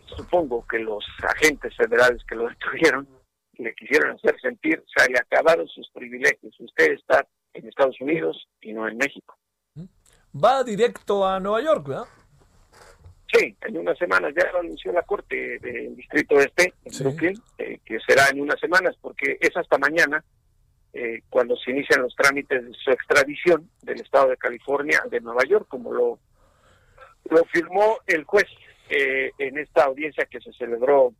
Speaker 3: supongo que los agentes federales que lo detuvieron le quisieron hacer sentir, se le acabaron sus privilegios. Usted está en Estados Unidos y no en México.
Speaker 1: Va directo a Nueva York, ¿verdad?
Speaker 3: Sí, en unas semanas ya lo anunció la Corte del Distrito Este, en Brooklyn, eh, que será en unas semanas, porque es hasta mañana eh, cuando se inician los trámites de su extradición del Estado de California de Nueva York, como lo, lo firmó el juez eh, en esta audiencia que se celebró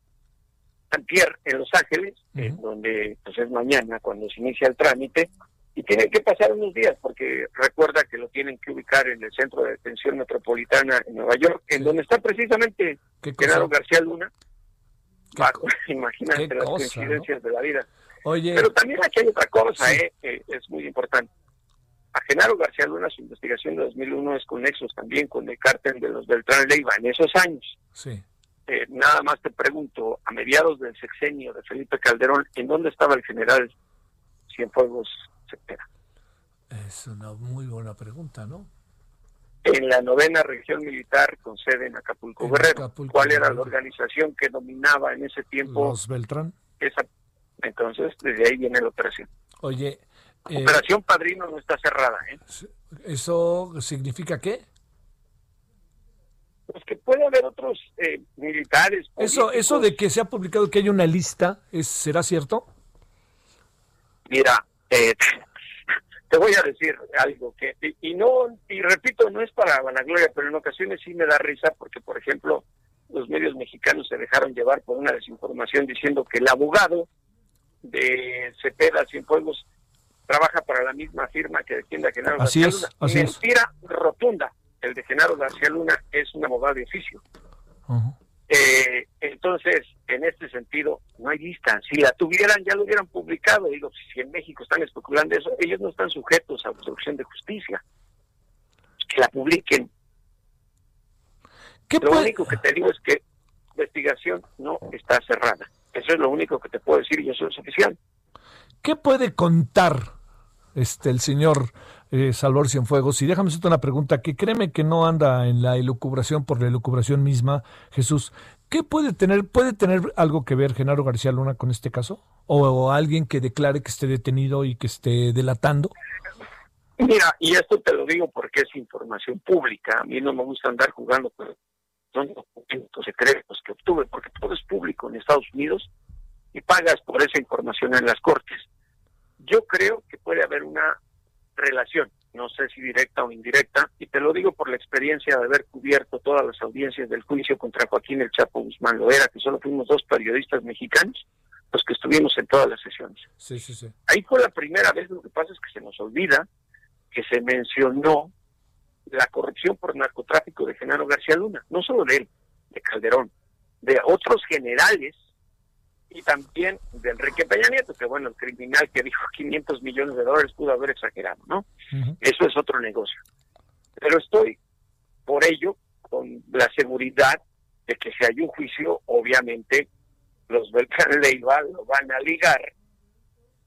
Speaker 3: antier en Los Ángeles, donde pues es mañana cuando se inicia el trámite, y tienen que pasar unos días, porque recuerda que lo tienen que ubicar en el Centro de Detención Metropolitana en Nueva York, en donde está precisamente Genaro García Luna. imagínate las coincidencias de la vida. Pero también aquí hay otra cosa, eh, es muy importante. A Genaro García Luna su investigación de 2001 es con nexos también con el cártel de los Beltrán Leiva en esos años.
Speaker 1: Sí.
Speaker 3: Eh, nada más te pregunto, a mediados del sexenio de Felipe Calderón, ¿en dónde estaba el general Cienfuegos Cepeda?
Speaker 1: Es una muy buena pregunta, ¿no?
Speaker 3: En la novena región militar con sede en Acapulco Guerrero. ¿Cuál era la organización que dominaba en ese tiempo?
Speaker 1: Los Beltrán.
Speaker 3: Esa, entonces, desde ahí viene la operación.
Speaker 1: Oye,
Speaker 3: Operación Padrino no está cerrada. ¿eh?
Speaker 1: ¿Eso significa qué?
Speaker 3: Pues que puede haber otros eh, militares.
Speaker 1: Eso, eso de que se ha publicado que hay una lista, ¿es, ¿será cierto?
Speaker 3: Mira, eh, te voy a decir algo que y, no y repito no es para vanagloria, pero en ocasiones sí me da risa porque por ejemplo los medios mexicanos se dejaron llevar por una desinformación diciendo que el abogado de Cepeda Cienfuegos trabaja para la misma firma que defiende a Genaro
Speaker 1: así
Speaker 3: García
Speaker 1: es,
Speaker 3: Luna.
Speaker 1: Así
Speaker 3: Mentira rotunda. El de Genaro García Luna es un abogado de oficio. Eh, entonces, en este sentido, no hay lista. Si la tuvieran, ya lo hubieran publicado. Digo, si en México están especulando eso, ellos no están sujetos a obstrucción de justicia. que la publiquen. lo único que te digo es que la investigación no está cerrada. Eso es lo único que te puedo decir y eso es oficial.
Speaker 1: ¿Qué puede contar este el señor eh, Salvador Cienfuegos? Y déjame hacerte una pregunta que créeme que no anda en la elucubración por la elucubración misma, Jesús. ¿Qué puede tener, puede tener algo que ver Genaro García Luna con este caso? ¿O, alguien que declare que esté detenido y que esté delatando?
Speaker 3: Mira, y esto te lo digo porque es información pública. A mí no me gusta andar jugando con son documentos secretos que obtuve, porque todo es público en Estados Unidos y pagas por esa información en las cortes. Yo creo que puede haber una relación, no sé si directa o indirecta, y te lo digo por la experiencia de haber cubierto todas las audiencias del juicio contra Joaquín El Chapo Guzmán Loera, que solo fuimos dos periodistas mexicanos los que estuvimos en todas las sesiones.
Speaker 1: Sí, sí, sí.
Speaker 3: Ahí fue la primera vez, lo que pasa es que se nos olvida que se mencionó la corrupción por narcotráfico de Genaro García Luna, no solo de él, de Calderón, de otros generales y también de Enrique Peña Nieto, que bueno, el criminal que dijo 500 millones de dólares pudo haber exagerado, ¿no? Eso es otro negocio. Pero estoy, por ello, con la seguridad de que si hay un juicio, obviamente los Beltrán Leiva lo van a ligar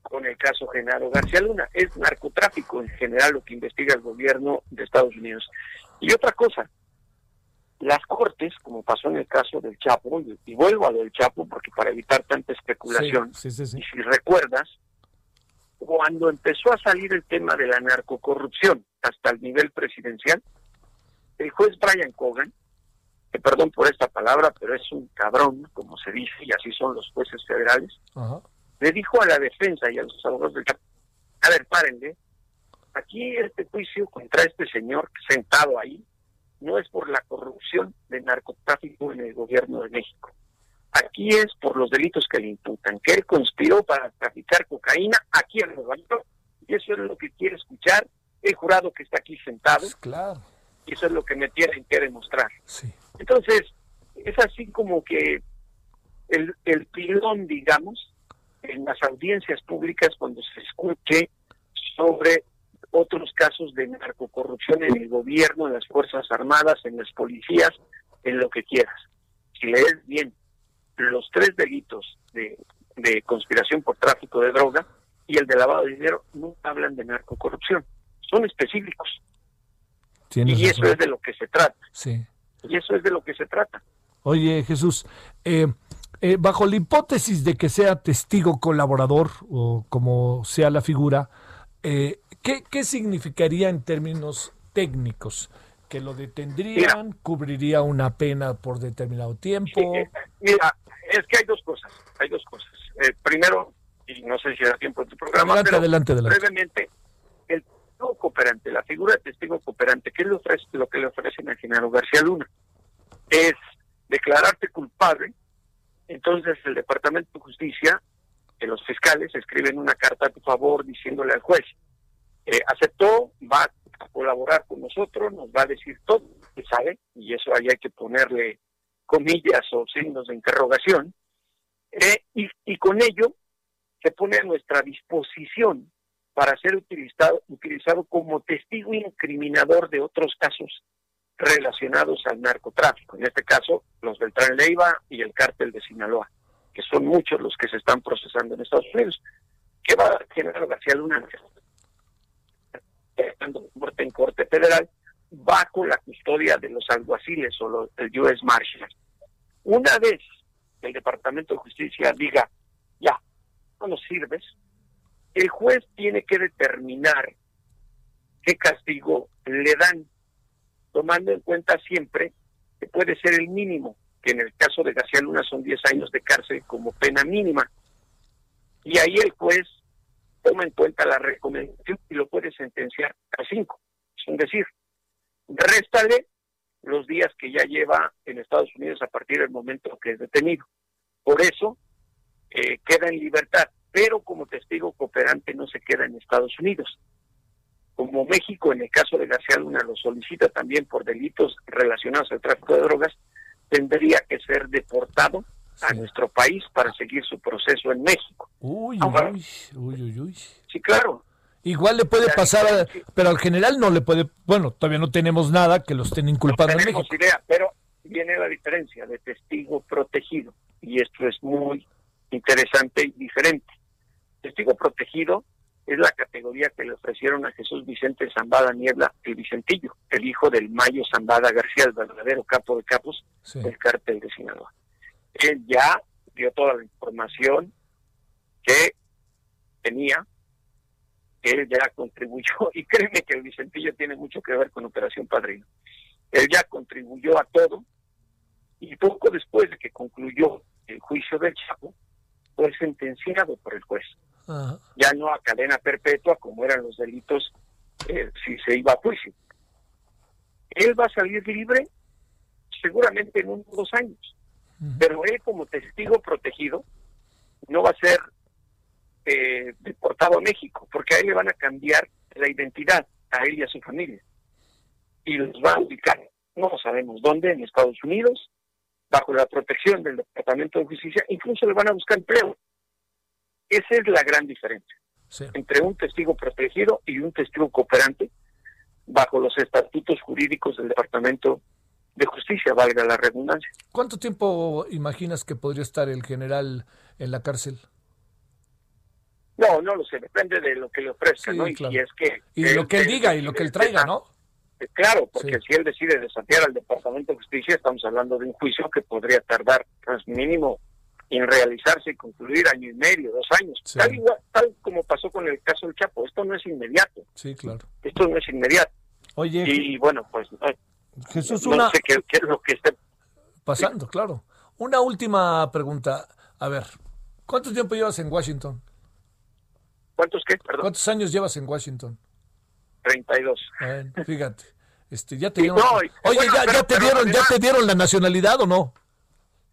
Speaker 3: con el caso Genaro García Luna. Es narcotráfico en general lo que investiga el gobierno de Estados Unidos. Y otra cosa, las cortes, como pasó en el caso del Chapo, y, vuelvo a lo del Chapo porque para evitar tanta especulación, y si recuerdas, cuando empezó a salir el tema de la narcocorrupción hasta el nivel presidencial, el juez Brian Cogan, que perdón por esta palabra, pero es un cabrón, como se dice, y así son los jueces federales, le dijo a la defensa y a los abogados del Chapo, a ver, párenle, aquí este juicio contra este señor sentado ahí no es por la corrupción de narcotráfico en el gobierno de México. Aquí es por los delitos que le imputan, que él conspiró para traficar cocaína aquí en Nueva York. Y eso es lo que quiere escuchar el jurado que está aquí sentado. Pues
Speaker 1: claro.
Speaker 3: Y eso es lo que me tienen que demostrar. Entonces, es así como que el, el pilón, digamos, en las audiencias públicas cuando se escuche sobre otros casos de narcocorrupción en el gobierno, en las Fuerzas Armadas, en las policías, en lo que quieras. Si lees bien los tres delitos de, conspiración por tráfico de droga y el de lavado de dinero, no hablan de narcocorrupción, son específicos. y eso es de lo que se trata.
Speaker 1: Sí.
Speaker 3: Y eso es de lo que se trata.
Speaker 1: Oye, Jesús, eh, eh, bajo la hipótesis de que sea testigo colaborador o como sea la figura, eh, ¿qué, ¿qué, significaría en términos técnicos? ¿Que lo detendrían? ¿Cubriría una pena por determinado tiempo?
Speaker 3: Eh, mira, es que hay dos cosas. Hay dos cosas. primero, y no sé si da tiempo en tu programa,
Speaker 1: adelante,
Speaker 3: pero
Speaker 1: adelante, adelante.
Speaker 3: brevemente, el testigo cooperante, la figura de testigo cooperante, ¿qué es lo, lo que le ofrecen a Genaro García Luna? Es declararte culpable entonces el Departamento de Justicia, que los fiscales escriben una carta a tu favor diciéndole al juez, eh, aceptó, va a colaborar con nosotros, nos va a decir todo que sabe, y eso ahí hay que ponerle comillas o signos de interrogación, eh, y, con ello se pone a nuestra disposición para ser utilizado, utilizado como testigo incriminador de otros casos relacionados al narcotráfico, en este caso los Beltrán Leiva y el cártel de Sinaloa, que son muchos los que se están procesando en Estados Unidos. ¿Qué va a generar García Luna? Cuando muerte en Corte Federal, bajo la custodia de los alguaciles o los, el US Marshal. Una vez el Departamento de Justicia diga, ya, no nos sirves, el juez tiene que determinar qué castigo le dan tomando en cuenta siempre que puede ser el mínimo, que en el caso de García Luna son 10 años de cárcel como pena mínima. Y ahí el juez toma en cuenta la recomendación y lo puede sentenciar a 5. Es decir, réstale los días que ya lleva en Estados Unidos a partir del momento que es detenido. Por eso eh, queda en libertad, pero como testigo cooperante no se queda en Estados Unidos como México, en el caso de García Luna, lo solicita también por delitos relacionados al tráfico de drogas, tendría que ser deportado a nuestro país para seguir su proceso en México.
Speaker 1: Uy, uy, uy, uy,
Speaker 3: Sí, claro.
Speaker 1: Igual le puede pasar, pero al general no le puede, bueno, todavía no tenemos nada que lo estén inculpando
Speaker 3: no
Speaker 1: en México.
Speaker 3: idea, pero viene la diferencia de testigo protegido y esto es muy interesante y diferente. Testigo protegido es la categoría que le ofrecieron a Jesús Vicente Zambada Niebla, el Vicentillo, el hijo del Mayo Zambada García, el verdadero capo de capos del cártel de Sinaloa. Él ya dio toda la información que tenía, él ya contribuyó, y créeme que el Vicentillo tiene mucho que ver con Operación Padrino. Él ya contribuyó a todo, y poco después de que concluyó el juicio del Chapo, fue sentenciado por el juez ya no a cadena perpetua como eran los delitos eh, si se iba a juicio. Él va a salir libre seguramente en unos dos años, pero él como testigo protegido no va a ser eh, deportado a México, porque a él le van a cambiar la identidad, a él y a su familia, y los va a ubicar, no sabemos dónde, en Estados Unidos, bajo la protección del Departamento de Justicia, incluso le van a buscar empleo. Esa es la gran diferencia entre un testigo protegido y un testigo cooperante bajo los estatutos jurídicos del Departamento de Justicia, valga la redundancia.
Speaker 1: ¿Cuánto tiempo imaginas que podría estar el general en la cárcel?
Speaker 3: No, no lo sé, depende de lo que le ofrezca, ¿no? Y, es que...
Speaker 1: Y lo que él diga y lo que él traiga, ¿no?
Speaker 3: Claro, porque si él decide desafiar al Departamento de Justicia, estamos hablando de un juicio que podría tardar, pues mínimo, en realizarse y concluir año y medio, dos años, tal, igual, tal como pasó con el caso del Chapo. Esto no es inmediato.
Speaker 1: Sí, claro.
Speaker 3: Esto no es inmediato.
Speaker 1: Oye,
Speaker 3: y bueno, pues
Speaker 1: Jesús, no
Speaker 3: sé qué, es lo que esté
Speaker 1: pasando, claro. Una última pregunta. A ver, ¿cuánto tiempo llevas en Washington?
Speaker 3: ¿Cuántos qué? Perdón.
Speaker 1: ¿Cuántos años llevas en Washington?
Speaker 3: 32.
Speaker 1: Bueno, fíjate. Este, ya te dieron, oye, ya, te dieron, ya te dieron la nacionalidad o no?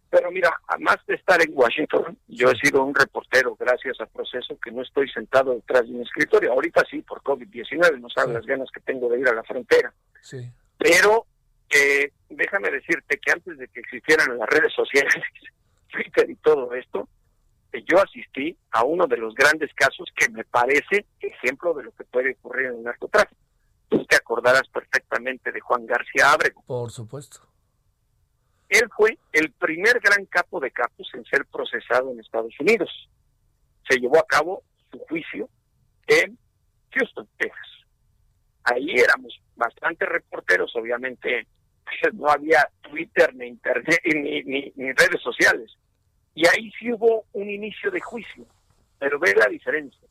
Speaker 3: Pero mira, además de estar en Washington, yo he sido un reportero gracias al proceso que no estoy sentado detrás de un escritorio. Ahorita sí, por COVID-19, no sabes las ganas que tengo de ir a la frontera.
Speaker 1: Sí.
Speaker 3: Pero eh, déjame decirte que antes de que existieran las redes sociales, Twitter y todo esto, eh, yo asistí a uno de los grandes casos que me parece ejemplo de lo que puede ocurrir en el narcotráfico. Tú te acordarás perfectamente de Juan García Ábrego.
Speaker 1: Por supuesto.
Speaker 3: Él fue el primer gran capo de capos en ser procesado en Estados Unidos. Se llevó a cabo su juicio en Houston, Texas. Ahí éramos bastante reporteros, obviamente no había Twitter ni internet ni, ni, redes sociales. Y ahí sí hubo un inicio de juicio, pero ve la diferencia.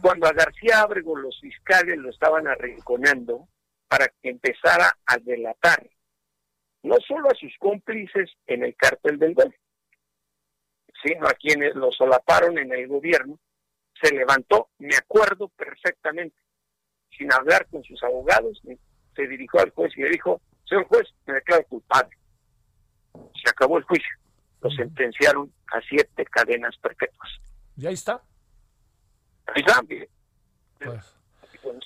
Speaker 3: Cuando a García Ábrego los fiscales lo estaban arrinconando para que empezara a delatar no solo a sus cómplices en el cártel del Golfo, sino a quienes lo solaparon en el gobierno, se levantó, me acuerdo perfectamente, sin hablar con sus abogados, se dirigió al juez y le dijo, señor juez, me declaro culpable. Se acabó el juicio. Lo sentenciaron a siete cadenas perpetuas.
Speaker 1: ¿Y ahí está?
Speaker 3: Ahí está, Pues.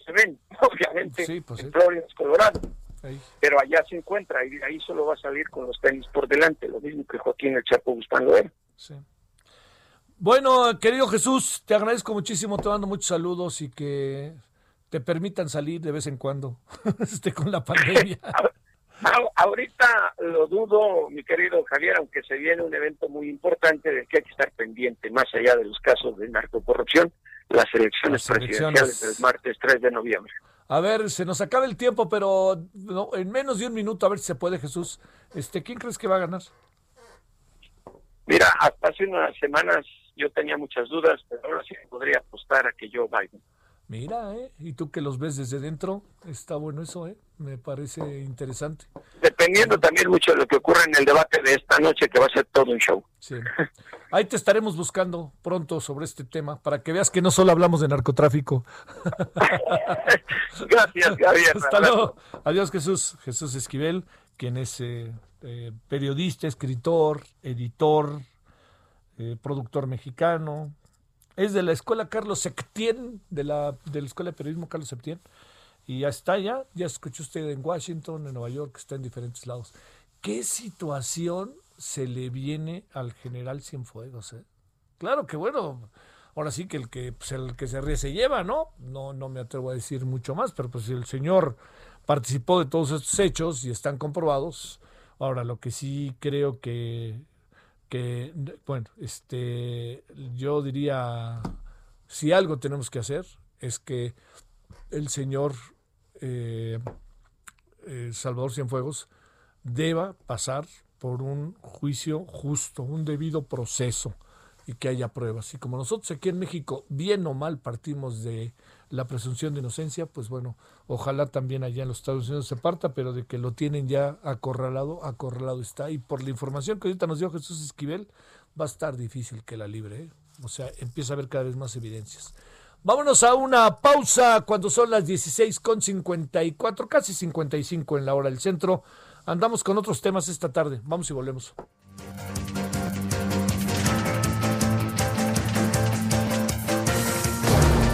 Speaker 3: se ven, obviamente, sí, pues, en Florida, Colorado. Pero allá se encuentra y ahí solo va a salir con los tenis por delante, lo mismo que Joaquín el Chapo buscando él.
Speaker 1: Bueno, querido Jesús, te agradezco muchísimo, te mando muchos saludos y que te permitan salir de vez en cuando este, con la pandemia.
Speaker 3: Ahorita lo dudo, mi querido Javier, aunque se viene un evento muy importante del que hay que estar pendiente, más allá de los casos de narcocorrupción, las elecciones, las elecciones... presidenciales del martes 3 de noviembre.
Speaker 1: A ver, se nos acaba el tiempo, pero en menos de un minuto, a ver si se puede, Jesús. Este, ¿Quién crees que va a ganar?
Speaker 3: Mira, hasta hace unas semanas yo tenía muchas dudas, pero ahora sí podría apostar a que yo Biden.
Speaker 1: Mira, ¿eh? Y tú que los ves desde dentro, está bueno eso, ¿eh? Me parece interesante.
Speaker 3: Dependiendo también mucho de lo que ocurra en el debate de esta noche, que va a ser todo un show.
Speaker 1: Sí. Ahí te estaremos buscando pronto sobre este tema, para que veas que no solo hablamos de narcotráfico.
Speaker 3: Gracias, Javier.
Speaker 1: Hasta luego. Adiós, Jesús. Jesús Esquivel, quien es eh, eh, periodista, escritor, editor, eh, productor mexicano, es de la escuela Carlos Septién, de la, de la escuela de periodismo Carlos Septién. Y ya está ya, ya escuchó usted en Washington, en Nueva York, está en diferentes lados. ¿Qué situación se le viene al general Cienfuegos? Eh? Claro que bueno, ahora sí que el que, pues, el que se ríe se lleva, ¿no? ¿no? No me atrevo a decir mucho más, pero pues si el señor participó de todos estos hechos y están comprobados, ahora lo que sí creo que, bueno, este, yo diría, si algo tenemos que hacer es que el señor eh, eh, Salvador Cienfuegos deba pasar por un juicio justo, un debido proceso y que haya pruebas. Y como nosotros aquí en México, bien o mal, partimos de la presunción de inocencia, pues bueno, ojalá también allá en los Estados Unidos se parta, pero de que lo tienen ya acorralado, acorralado está. Y por la información que ahorita nos dio Jesús Esquivel, va a estar difícil que la libre. ¿eh? O sea, empieza a haber cada vez más evidencias. Vámonos a una pausa cuando son las 16.54, casi 55 en la hora del centro. Andamos con otros temas esta tarde. Vamos y volvemos.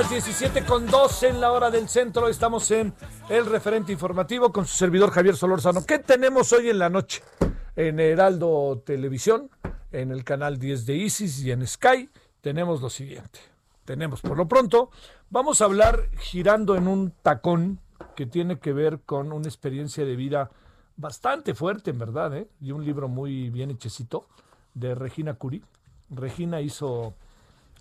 Speaker 1: Las 17 con 2 en la hora del centro. Estamos en el referente informativo con su servidor Javier Solórzano. ¿Qué tenemos hoy en la noche? En Heraldo Televisión, en el canal 10 de Isis y en Sky, tenemos lo siguiente. Tenemos, por lo pronto, vamos a hablar girando en un tacón que tiene que ver con una experiencia de vida bastante fuerte, en verdad, ¿eh? y un libro muy bien hechecito de Regina Curie. Regina hizo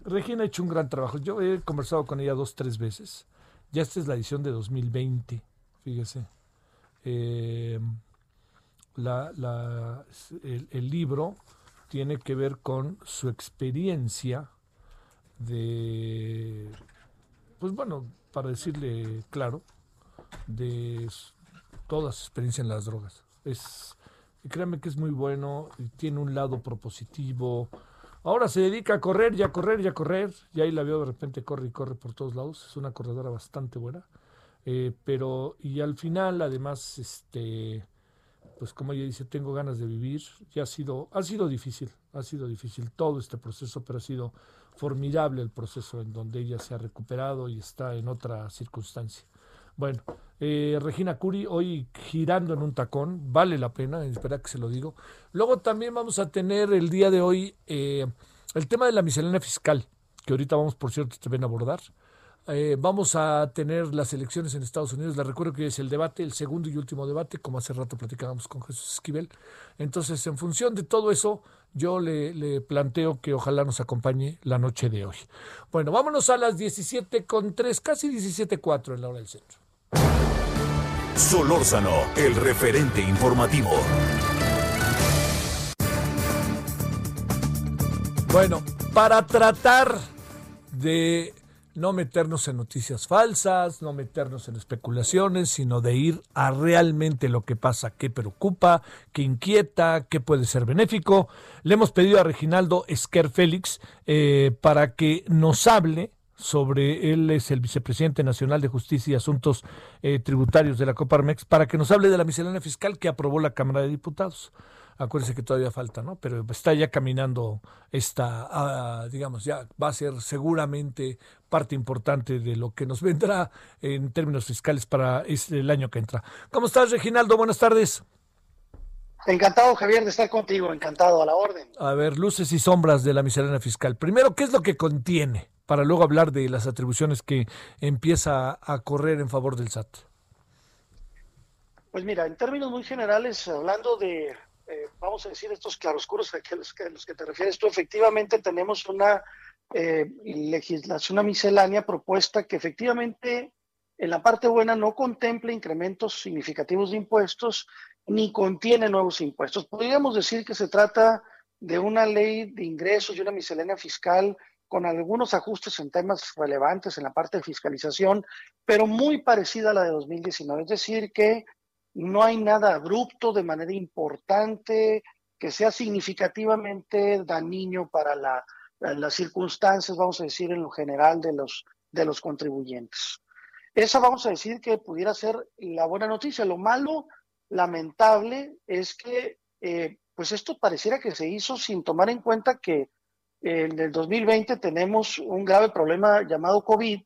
Speaker 1: Regina ha hecho un gran trabajo. Yo he conversado con ella dos, tres veces. Ya esta es la edición de 2020, fíjese. Eh, el, libro tiene que ver con su experiencia de, pues bueno, para decirle claro, de toda su experiencia en las drogas. Es, créanme que es muy bueno, tiene un lado propositivo, Ahora se dedica a correr y a correr y a correr. Y ahí la veo de repente corre y corre por todos lados. Es una corredora bastante buena. Eh, pero, y al final, además, este, pues como ella dice, tengo ganas de vivir. Y ha sido, ha sido difícil, ha sido difícil todo este proceso, pero ha sido formidable el proceso en donde ella se ha recuperado y está en otra circunstancia. Bueno, eh, Regina Curi, hoy girando en un tacón, vale la pena, espera que se lo digo. Luego también vamos a tener el día de hoy eh, el tema de la miscelánea fiscal, que ahorita vamos, por cierto, ven a abordar. Eh, vamos a tener las elecciones en Estados Unidos. Les recuerdo que es el debate, el segundo y último debate, como hace rato platicábamos con Jesús Esquivel. Entonces, en función de todo eso, yo le, planteo que ojalá nos acompañe la noche de hoy. Bueno, vámonos a las 17 con 3, casi 17.4 en la hora del centro.
Speaker 2: Solórzano, el referente informativo.
Speaker 1: Bueno, para tratar de no meternos en noticias falsas, no meternos en especulaciones, sino de ir a realmente lo que pasa, qué preocupa, qué inquieta, qué puede ser benéfico. Le hemos pedido a Reginaldo Esquer Félix eh, para que nos hable sobre, él es el vicepresidente nacional de Justicia y Asuntos eh, Tributarios de la Coparmex, para que nos hable de la miscelánea fiscal que aprobó la Cámara de Diputados acuérdense que todavía falta, ¿no? Pero está ya caminando esta, ah, digamos, ya va a ser seguramente parte importante de lo que nos vendrá en términos fiscales para el año que entra. ¿Cómo estás, Reginaldo? Buenas tardes.
Speaker 4: Encantado, Javier, de estar contigo, encantado, a la orden.
Speaker 1: A ver, luces y sombras de la miscelánea fiscal. Primero, ¿qué es lo que contiene? Para luego hablar de las atribuciones que empieza a correr en favor del SAT.
Speaker 4: Pues mira, en términos muy generales, hablando de eh, vamos a decir, estos claroscuros a los que, los que te refieres tú, efectivamente tenemos una eh, legislación, una miscelánea propuesta que efectivamente en la parte buena no contempla incrementos significativos de impuestos ni contiene nuevos impuestos. Podríamos decir que se trata de una ley de ingresos y una miscelánea fiscal con algunos ajustes en temas relevantes en la parte de fiscalización, pero muy parecida a la de 2019. Es decir, que no hay nada abrupto de manera importante que sea significativamente dañino para las circunstancias, vamos a decir, en lo general de los, contribuyentes. Esa vamos a decir que pudiera ser la buena noticia. Lo malo, lamentable, es que eh, pues esto pareciera que se hizo sin tomar en cuenta que en el 2020 tenemos un grave problema llamado COVID,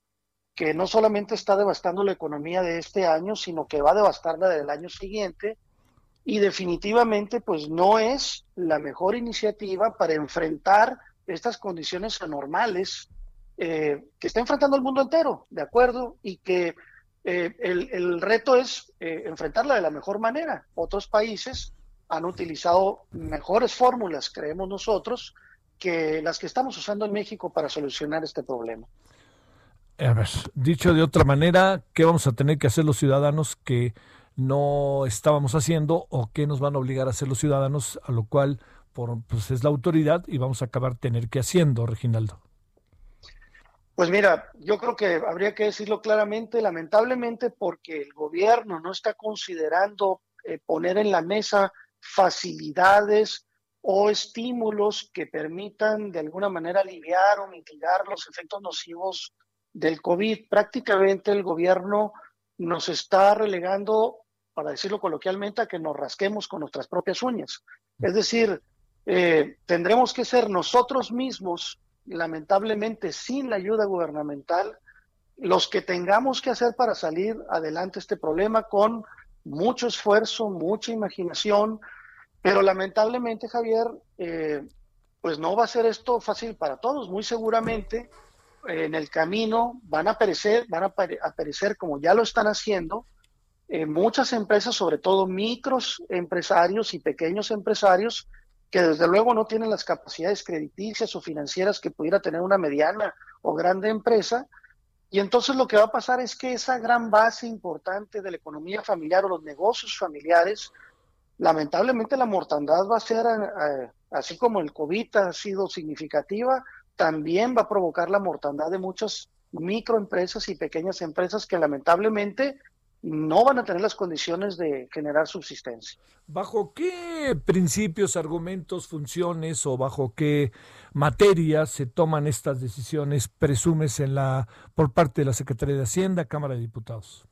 Speaker 4: que no solamente está devastando la economía de este año, sino que va a devastarla del año siguiente y definitivamente pues no es la mejor iniciativa para enfrentar estas condiciones anormales eh, que está enfrentando el mundo entero, ¿de acuerdo? Y que eh, el, reto es eh, enfrentarla de la mejor manera. Otros países han utilizado mejores fórmulas, creemos nosotros, que las que estamos usando en México para solucionar este problema.
Speaker 1: A ver, dicho de otra manera, ¿qué vamos a tener que hacer los ciudadanos que no estábamos haciendo o qué nos van a obligar a hacer los ciudadanos, a lo cual por, pues es la autoridad y vamos a acabar tener que haciendo, Reginaldo?
Speaker 4: Pues mira, yo creo que habría que decirlo claramente, lamentablemente, porque el gobierno no está considerando eh, poner en la mesa facilidades o estímulos que permitan de alguna manera aliviar o mitigar los efectos nocivos del COVID, prácticamente el gobierno nos está relegando, para decirlo coloquialmente, a que nos rasquemos con nuestras propias uñas. Es decir, eh, tendremos que ser nosotros mismos, lamentablemente sin la ayuda gubernamental, los que tengamos que hacer para salir adelante este problema con mucho esfuerzo, mucha imaginación, pero lamentablemente, Javier, eh, pues no va a ser esto fácil para todos. Muy seguramente en el camino van a aparecer, van a aparecer como ya lo están haciendo, eh, muchas empresas, sobre todo micros empresarios y pequeños empresarios, que desde luego no tienen las capacidades crediticias o financieras que pudiera tener una mediana o grande empresa. Y entonces lo que va a pasar es que esa gran base importante de la economía familiar o los negocios familiares, lamentablemente la mortandad va a ser, eh, así como el COVID ha sido significativa, también va a provocar la mortandad de muchas microempresas y pequeñas empresas que lamentablemente no van a tener las condiciones de generar subsistencia.
Speaker 1: ¿Bajo qué principios, argumentos, funciones o bajo qué materias se toman estas decisiones, presumes, en la, por parte de la Secretaría de Hacienda, Cámara de Diputados?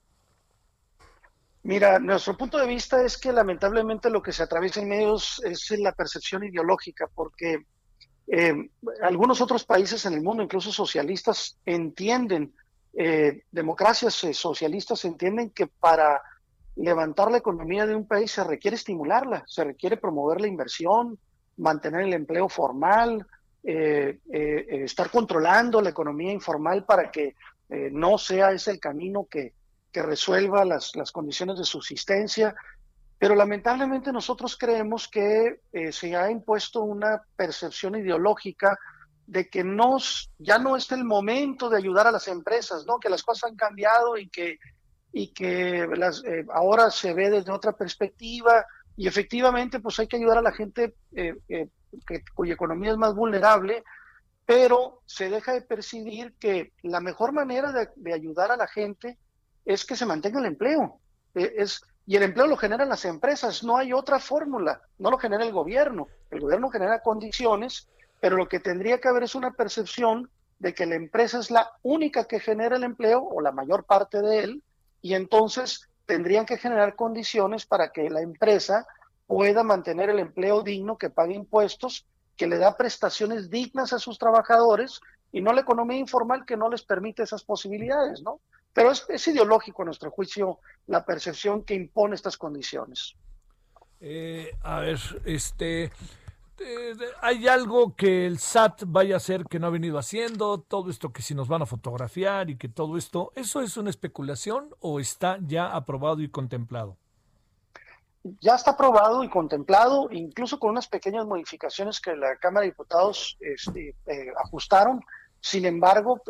Speaker 4: Mira, nuestro punto de vista es que lamentablemente lo que se atraviesa en medios es la percepción ideológica, porque eh, algunos otros países en el mundo, incluso socialistas, entienden, eh, democracias eh, socialistas entienden que para levantar la economía de un país se requiere estimularla, se requiere promover la inversión, mantener el empleo formal, estar controlando la economía informal para que no sea ese el camino que, que resuelva las, las condiciones de subsistencia. Pero lamentablemente nosotros creemos que eh, se ha impuesto una percepción ideológica de que nos, ya no es el momento de ayudar a las empresas, ¿no? que las cosas han cambiado y que, y que las, eh, ahora se ve desde otra perspectiva y efectivamente pues hay que ayudar a la gente eh, que, cuya economía es más vulnerable, pero se deja de percibir que la mejor manera de, de ayudar a la gente es que se mantenga el empleo. E, es, y el empleo lo generan las empresas, no hay otra fórmula, no lo genera el gobierno. El gobierno genera condiciones, pero lo que tendría que haber es una percepción de que la empresa es la única que genera el empleo o la mayor parte de él, y entonces tendrían que generar condiciones para que la empresa pueda mantener el empleo digno, que pague impuestos, que le da prestaciones dignas a sus trabajadores y no la economía informal que no les permite esas posibilidades, ¿no? Pero es, ideológico, a nuestro juicio, la percepción que impone estas condiciones.
Speaker 1: Eh, a ver, este, eh, ¿hay algo que el SAT vaya a hacer que no ha venido haciendo? Todo esto que si nos van a fotografiar y que todo esto, ¿eso es una especulación o está ya aprobado y contemplado?
Speaker 4: Ya está aprobado y contemplado, incluso con unas pequeñas modificaciones que la Cámara de Diputados este, eh, ajustaron sin embargo,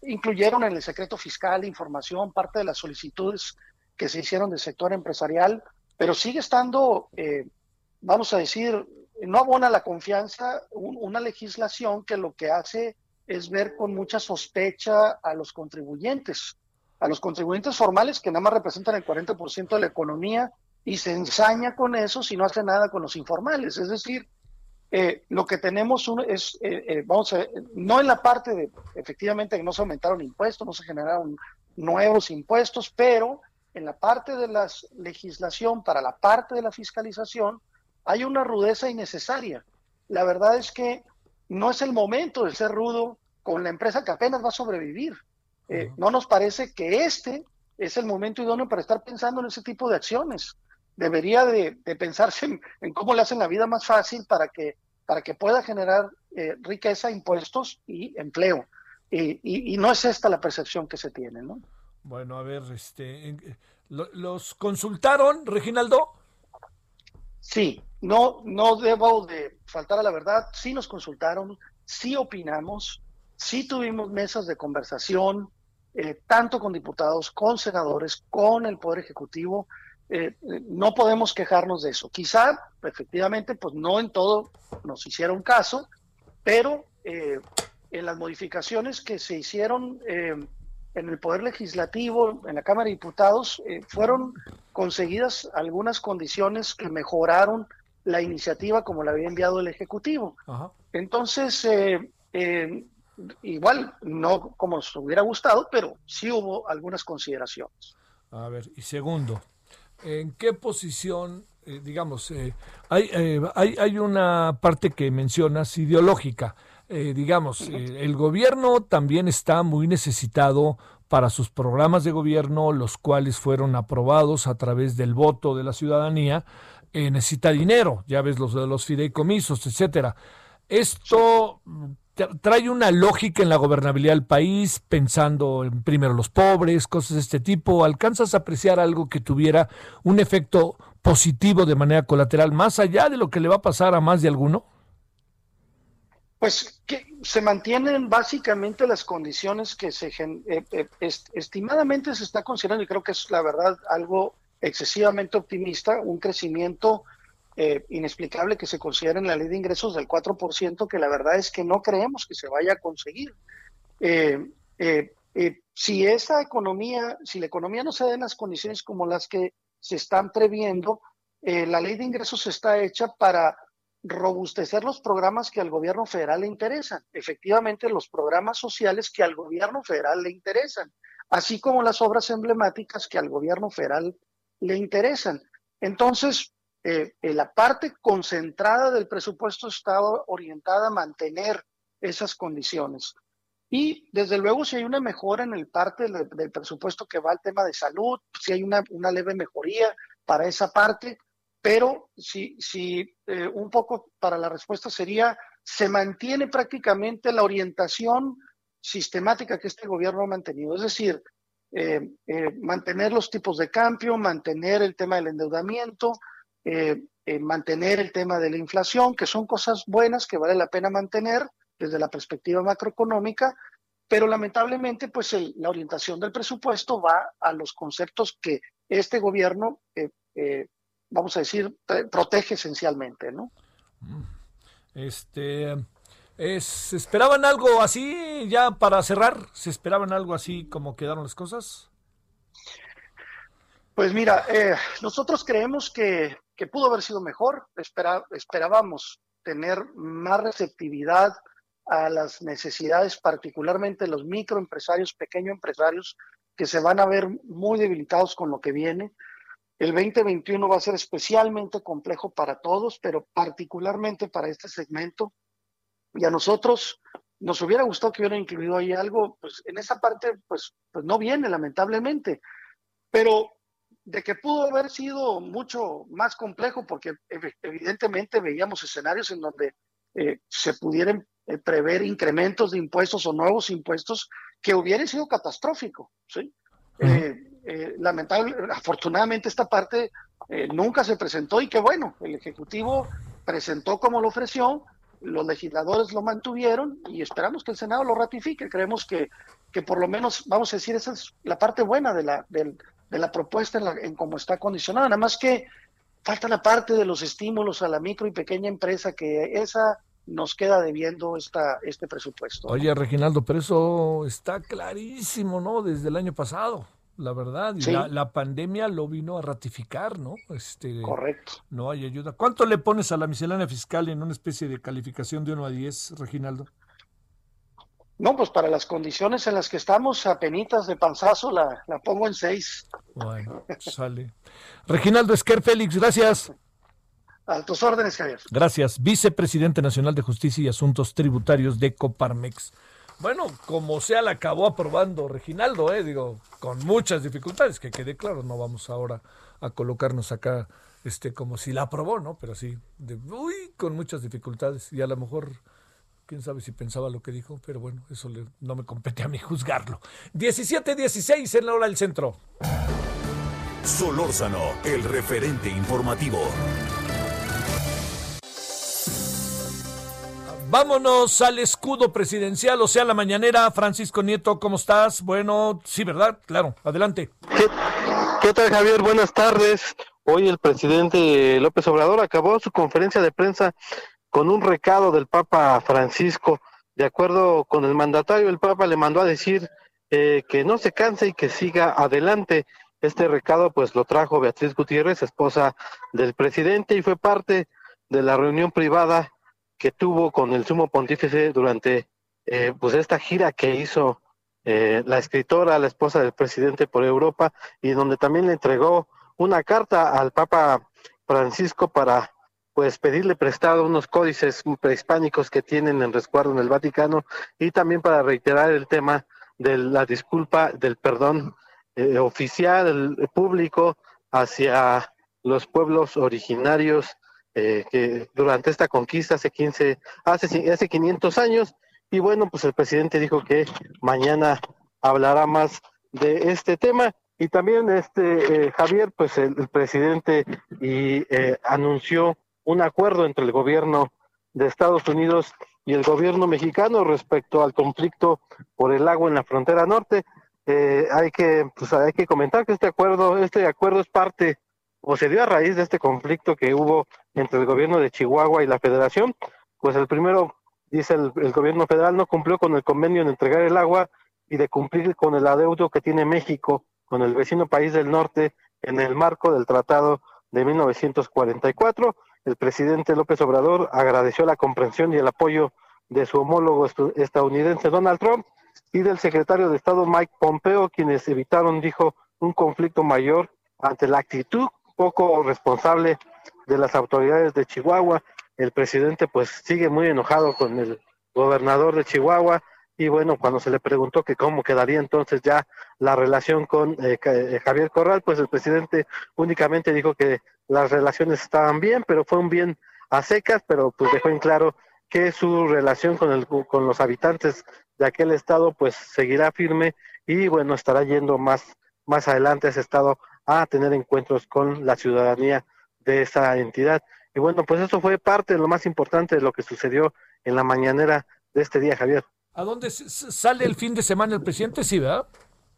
Speaker 4: incluyeron en el secreto fiscal información, parte de las solicitudes que se hicieron del sector empresarial, pero sigue estando, eh, vamos a decir, no abona la confianza una legislación que lo que hace es ver con mucha sospecha a los contribuyentes, a los contribuyentes formales que nada más representan el 40% de la economía y se ensaña con eso si no hace nada con los informales. Es decir, eh, lo que tenemos es, eh, eh, vamos a, no en la parte de, efectivamente, que no se aumentaron impuestos, no se generaron nuevos impuestos, pero en la parte de la legislación, para la parte de la fiscalización, hay una rudeza innecesaria. La verdad es que no es el momento de ser rudo con la empresa que apenas va a sobrevivir. No nos parece que este es el momento idóneo para estar pensando en ese tipo de acciones debería de, pensarse en, cómo le hacen la vida más fácil para que, para que pueda generar eh, riqueza, impuestos y empleo. Y, no es esta la percepción que se tiene, ¿no?
Speaker 1: Bueno, a ver, este, ¿los consultaron, Reginaldo?
Speaker 4: Sí, no, no debo de faltar a la verdad, sí nos consultaron, sí opinamos, sí tuvimos mesas de conversación, eh, tanto con diputados, con senadores, con el Poder Ejecutivo, eh, no podemos quejarnos de eso. Quizá, efectivamente, pues no en todo nos hicieron caso, pero eh, en las modificaciones que se hicieron eh, en el Poder Legislativo, en la Cámara de Diputados, fueron conseguidas algunas condiciones que mejoraron la iniciativa como la había enviado el Ejecutivo. Entonces, igual, no como nos hubiera gustado, pero sí hubo algunas consideraciones.
Speaker 1: A ver, y segundo, ¿En qué posición, eh, digamos, eh, hay, eh, hay, hay, una parte que mencionas ideológica? digamos, el gobierno también está muy necesitado para sus programas de gobierno, los cuales fueron aprobados a través del voto de la ciudadanía, necesita dinero, ya ves los de los fideicomisos, etcétera. Esto trae una lógica en la gobernabilidad del país, pensando en primero los pobres, cosas de este tipo. ¿Alcanzas a apreciar algo que tuviera un efecto positivo de manera colateral, más allá de lo que le va a pasar a más de alguno?
Speaker 4: Pues que se mantienen básicamente las condiciones que se eh, eh, estimadamente se está considerando, y creo que es la verdad algo excesivamente optimista, un crecimiento eh, inexplicable que se considera en la ley de ingresos del 4%, que la verdad es que no creemos que se vaya a conseguir. Eh, eh, si esa economía, si la economía no se da en las condiciones como las que se están previendo, la ley de ingresos está hecha para robustecer los programas que al gobierno federal le interesan, efectivamente los programas sociales que al gobierno federal le interesan, así como las obras emblemáticas que al gobierno federal le interesan. Entonces, eh, la parte concentrada del presupuesto está orientada a mantener esas condiciones. Y desde luego, si hay una mejora en el parte del, presupuesto que va al tema de salud, si hay una, una leve mejoría para esa parte, pero si, si eh, un poco para la respuesta sería, se mantiene prácticamente la orientación sistemática que este gobierno ha mantenido, es decir, eh, eh, mantener los tipos de cambio, mantener el tema del endeudamiento, mantener el tema de la inflación, que son cosas buenas que vale la pena mantener desde la perspectiva macroeconómica, pero lamentablemente pues la orientación del presupuesto va a los conceptos que este gobierno vamos a decir, protege esencialmente, ¿no?
Speaker 1: Mm. Este, ¿se esperaban algo así ya para cerrar? ¿Se esperaban algo así como quedaron las cosas?
Speaker 4: Pues mira, eh, nosotros creemos que, pudo haber sido mejor. esperábamos tener más receptividad a las necesidades, particularmente los microempresarios, pequeños empresarios, que se van a ver muy debilitados con lo que viene. El 2021 va a ser especialmente complejo para todos, pero particularmente para este segmento. Y a nosotros nos hubiera gustado que hubiera incluido ahí algo, pues en esa parte, pues, pues no viene, lamentablemente. Pero de que pudo haber sido mucho más complejo, porque evidentemente veíamos escenarios en donde eh, se pudieran eh, prever incrementos de impuestos o nuevos impuestos que hubiera sido catastrófico, ¿sí? eh, lamentable, afortunadamente esta parte eh, nunca se presentó y que bueno, el Ejecutivo presentó como lo ofreció, los legisladores lo mantuvieron y esperamos que el Senado lo ratifique. Creemos que, que por lo menos, vamos a decir, esa es la parte buena de la, de, la propuesta en, en cómo está condicionada. Nada más que falta la parte de los estímulos a la micro y pequeña empresa, que esa nos queda debiendo esta, este presupuesto.
Speaker 1: Oye, Reginaldo, pero eso está clarísimo, ¿no? Desde el año pasado la verdad. Y la, pandemia lo vino a ratificar, ¿no? Este,
Speaker 4: Correcto.
Speaker 1: No hay ayuda. ¿Cuánto le pones a la miscelánea fiscal en una especie de calificación de 1 a 10, Reginaldo?
Speaker 4: No, pues para las condiciones en las que estamos, a penitas de panzazo, la, la pongo en 6.
Speaker 1: Bueno, sale. Reginaldo Esquer Félix, gracias.
Speaker 4: A tus órdenes, Javier.
Speaker 1: Gracias. Vicepresidente Nacional de Justicia y Asuntos Tributarios de Coparmex. Bueno, como sea, la acabó aprobando Reginaldo, ¿eh? digo, con muchas dificultades, que quede claro, no vamos ahora a colocarnos acá este como si la aprobó, ¿no? Pero sí, de, uy, con muchas dificultades y a lo mejor quién sabe si pensaba lo que dijo, pero bueno, eso no me compete a mí juzgarlo. 17-16 en la hora del centro.
Speaker 2: Solórzano, el referente informativo.
Speaker 1: Vámonos al escudo presidencial, o sea, la mañanera. Francisco Nieto, ¿cómo estás? Bueno, sí, ¿verdad? Claro, adelante.
Speaker 5: ¿Qué, tal, Javier? Buenas tardes. Hoy el presidente López Obrador acabó su conferencia de prensa con un recado del Papa Francisco. De acuerdo con el mandatario, el Papa le mandó a decir eh, que no se canse y que siga adelante. Este recado pues lo trajo Beatriz Gutiérrez, esposa del presidente, y fue parte de la reunión privada que tuvo con el sumo pontífice durante eh, pues esta gira que hizo eh, la escritora, la esposa del presidente por Europa, y donde también le entregó una carta al Papa Francisco para pues pedirle prestado unos códices prehispánicos que tienen en resguardo en el Vaticano y también para reiterar el tema de la disculpa, del perdón eh, oficial, público hacia los pueblos originarios eh, que durante esta conquista hace 15, hace, hace 500 años. Y bueno, pues el presidente dijo que mañana hablará más de este tema. Y también este eh, Javier, pues el, presidente y eh, anunció un acuerdo entre el gobierno de Estados Unidos y el gobierno mexicano respecto al conflicto por el agua en la frontera norte. hay que pues hay que comentar que este acuerdo este acuerdo es parte o se dio a raíz de este conflicto que hubo entre el gobierno de Chihuahua y la federación, pues el primero, dice el, gobierno federal, no cumplió con el convenio de entregar el agua y de cumplir con el adeudo que tiene México con el vecino país del norte en el marco del Tratado de 1944. El presidente López Obrador agradeció la comprensión y el apoyo de su homólogo estadounidense Donald Trump y del secretario de Estado Mike Pompeo, quienes evitaron, dijo, un conflicto mayor ante la actitud poco responsable de las autoridades de Chihuahua. El presidente pues sigue muy enojado con el gobernador de Chihuahua y bueno, cuando se le preguntó que cómo quedaría entonces ya la relación con eh, eh, Javier Corral, pues el presidente únicamente dijo que las relaciones estaban bien, pero fue un bien a secas, pero pues dejó en claro que su relación con, el, con los habitantes de aquel estado pues seguirá firme y bueno, estará yendo más, más adelante a ese estado a tener encuentros con la ciudadanía de esa entidad. Y bueno, pues eso fue parte de lo más importante de lo que sucedió en la mañanera de este día, Javier.
Speaker 1: ¿A dónde sale el fin de semana el presidente? Sí, ¿verdad?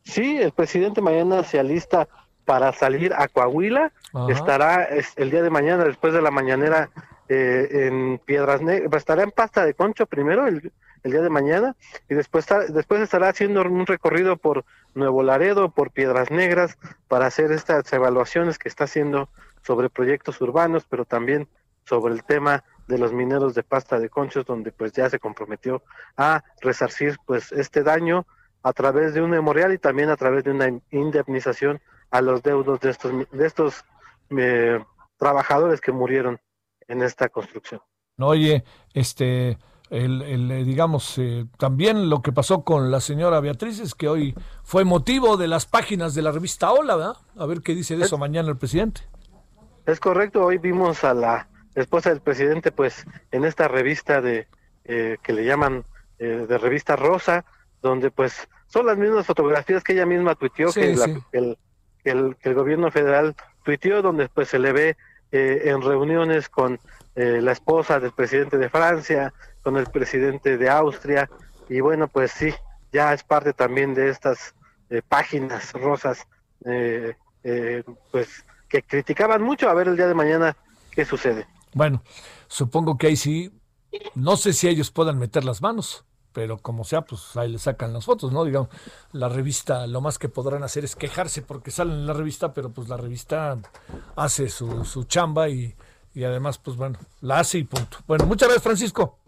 Speaker 5: Sí, el presidente mañana se alista para salir a Coahuila. Estará el día de mañana, después de la mañanera, eh, en Piedras Negras. Estará en Pasta de Concho primero, el, día de mañana, y después, después estará haciendo un recorrido por Nuevo Laredo, por Piedras Negras, para hacer estas evaluaciones que está haciendo sobre proyectos urbanos, pero también sobre el tema de los mineros de pasta de conchos, donde pues ya se comprometió a resarcir pues este daño a través de un memorial y también a través de una indemnización a los deudos de estos de estos eh, trabajadores que murieron en esta construcción.
Speaker 1: No, oye, este, el, el digamos, eh, también lo que pasó con la señora Beatriz es que hoy fue motivo de las páginas de la revista Hola, ¿verdad? A ver qué dice de eso mañana el presidente.
Speaker 5: Es correcto, hoy vimos a la esposa del presidente, pues en esta revista de eh, que le llaman eh, de revista Rosa, donde pues son las mismas fotografías que ella misma tuiteó, que, el, el, el, gobierno federal tuiteó, donde pues se le ve eh, en reuniones con la esposa del presidente de Francia, con el presidente de Austria, y bueno, pues sí, ya es parte también de estas páginas rosas, pues que criticaban mucho a ver el día de mañana qué sucede.
Speaker 1: Bueno, supongo que ahí sí, no sé si ellos puedan meter las manos, pero como sea, pues ahí le sacan las fotos, ¿no? Digamos, la revista lo más que podrán hacer es quejarse porque salen en la revista, pero pues la revista hace su, su chamba y, y además, pues bueno, la hace y punto. Bueno, muchas gracias, Francisco.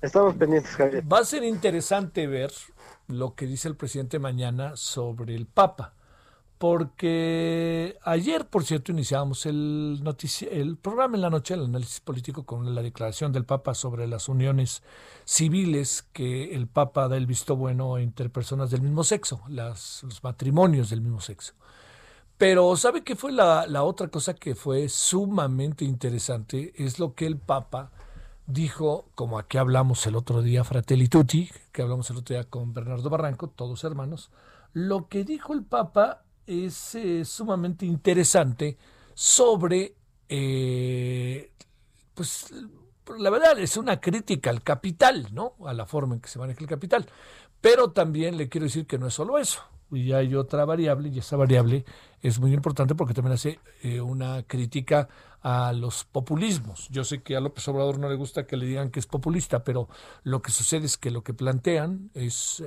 Speaker 5: Estamos pendientes, Javier.
Speaker 1: Va a ser interesante ver lo que dice el presidente mañana sobre el Papa porque ayer, por cierto, iniciamos el, el programa en la noche, el análisis político, con la declaración del Papa sobre las uniones civiles que el Papa da el visto bueno entre personas del mismo sexo, las, los matrimonios del mismo sexo. Pero ¿sabe qué fue la, la otra cosa que fue sumamente interesante? Es lo que el Papa dijo, como aquí hablamos el otro día, Fratelli Tutti, que hablamos el otro día con Bernardo Barranco, todos hermanos, lo que dijo el Papa es eh, sumamente interesante sobre, eh, pues la verdad es una crítica al capital, ¿no? A la forma en que se maneja el capital. Pero también le quiero decir que no es solo eso. Y hay otra variable, y esa variable es muy importante porque también hace eh, una crítica a los populismos. Yo sé que a López Obrador no le gusta que le digan que es populista, pero lo que sucede es que lo que plantean es,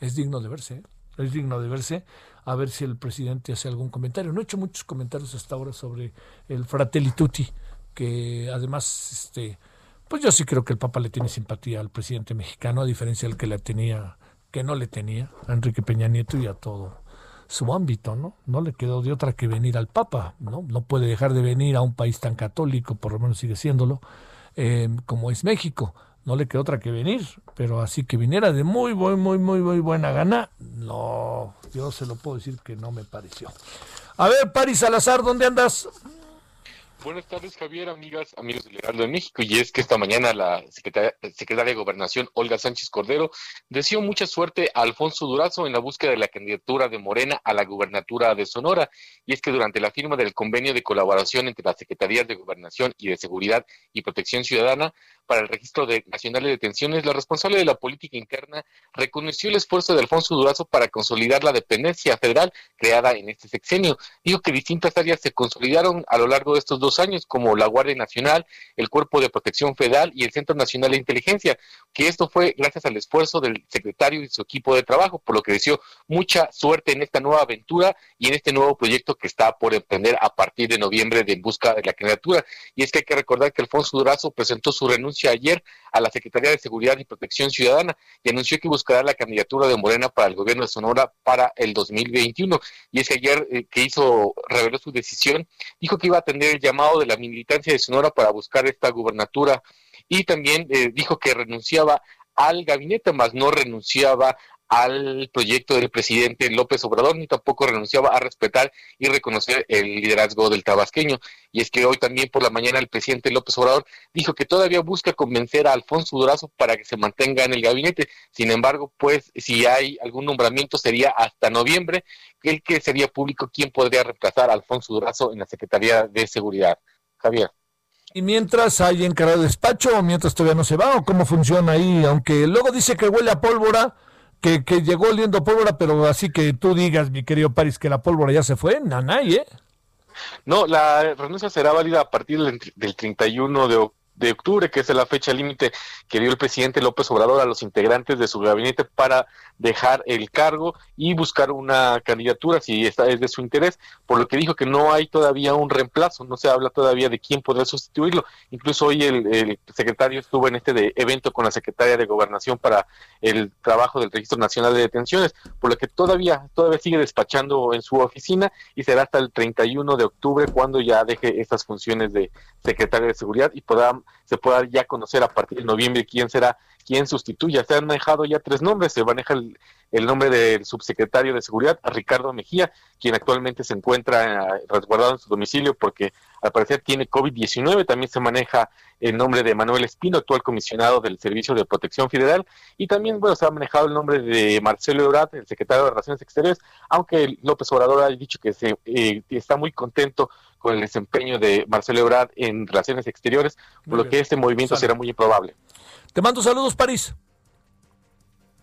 Speaker 1: es digno de verse es digno de verse, a ver si el presidente hace algún comentario. No he hecho muchos comentarios hasta ahora sobre el Fratelli Tutti, que además, este, pues yo sí creo que el Papa le tiene simpatía al presidente mexicano, a diferencia del que le tenía, que no le tenía a Enrique Peña Nieto y a todo su ámbito, ¿no? No le quedó de otra que venir al Papa, ¿no? No puede dejar de venir a un país tan católico, por lo menos sigue siéndolo, eh, como es México no le quedó otra que venir, pero así que viniera de muy, muy, muy, muy, muy buena gana, no, yo se lo puedo decir que no me pareció. A ver, Paris Salazar, ¿dónde andas?
Speaker 6: Buenas tardes, Javier, amigas, amigos del Heraldo de México. Y es que esta mañana la secretaria, de Gobernación, Olga Sánchez Cordero, deseó mucha suerte a Alfonso Durazo en la búsqueda de la candidatura de Morena a la gubernatura de Sonora. Y es que durante la firma del convenio de colaboración entre las Secretarías de Gobernación y de Seguridad y Protección Ciudadana para el registro de nacional de detenciones, la responsable de la política interna reconoció el esfuerzo de Alfonso Durazo para consolidar la dependencia federal creada en este sexenio. Dijo que distintas áreas se consolidaron a lo largo de estos dos años, como la Guardia Nacional, el Cuerpo de Protección Federal y el Centro Nacional de Inteligencia, que esto fue gracias al esfuerzo del secretario y su equipo de trabajo, por lo que deseó mucha suerte en esta nueva aventura y en este nuevo proyecto que está por emprender a partir de noviembre de en busca de la candidatura. Y es que hay que recordar que Alfonso Durazo presentó su renuncia ayer a la Secretaría de Seguridad y Protección Ciudadana y anunció que buscará la candidatura de Morena para el gobierno de Sonora para el 2021. Y es que ayer eh, que hizo, reveló su decisión, dijo que iba a atender el llamado de la militancia de Sonora para buscar esta gubernatura y también eh, dijo que renunciaba al gabinete, más no renunciaba al proyecto del presidente López Obrador, ni tampoco renunciaba a respetar y reconocer el liderazgo del tabasqueño. Y es que hoy también por la mañana el presidente López Obrador dijo que todavía busca convencer a Alfonso Durazo para que se mantenga en el gabinete. Sin embargo, pues si hay algún nombramiento sería hasta noviembre, el que sería público quién podría reemplazar a Alfonso Durazo en la Secretaría de Seguridad. Javier.
Speaker 1: ¿Y mientras hay encargado despacho o mientras todavía no se va o cómo funciona ahí? Aunque luego dice que huele a pólvora, que, que llegó oliendo pólvora, pero así que tú digas, mi querido París, que la pólvora ya se fue, nanay, ¿eh?
Speaker 6: No, la renuncia será válida a partir del, del 31 de de octubre, que es la fecha límite que dio el presidente López Obrador a los integrantes de su gabinete para dejar el cargo y buscar una candidatura si esta es de su interés, por lo que dijo que no hay todavía un reemplazo, no se habla todavía de quién podrá sustituirlo. Incluso hoy el, secretario estuvo en este de evento con la secretaria de Gobernación para el trabajo del Registro Nacional de Detenciones, por lo que todavía todavía sigue despachando en su oficina y será hasta el 31 de octubre cuando ya deje estas funciones de secretario de Seguridad y se pueda ya conocer a partir de noviembre quién será quien sustituya. Se han manejado ya tres nombres, se maneja el, el nombre del subsecretario de Seguridad, Ricardo Mejía, quien actualmente se encuentra eh, resguardado en su domicilio porque al parecer tiene COVID-19. También se maneja el nombre de Manuel Espino, actual comisionado del Servicio de Protección Federal. Y también, bueno, se ha manejado el nombre de Marcelo Ebrard, el secretario de Relaciones Exteriores, aunque López Obrador ha dicho que se, eh, está muy contento con el desempeño de Marcelo Ebrard en Relaciones Exteriores, por lo que este movimiento será muy improbable.
Speaker 1: Te mando saludos, París.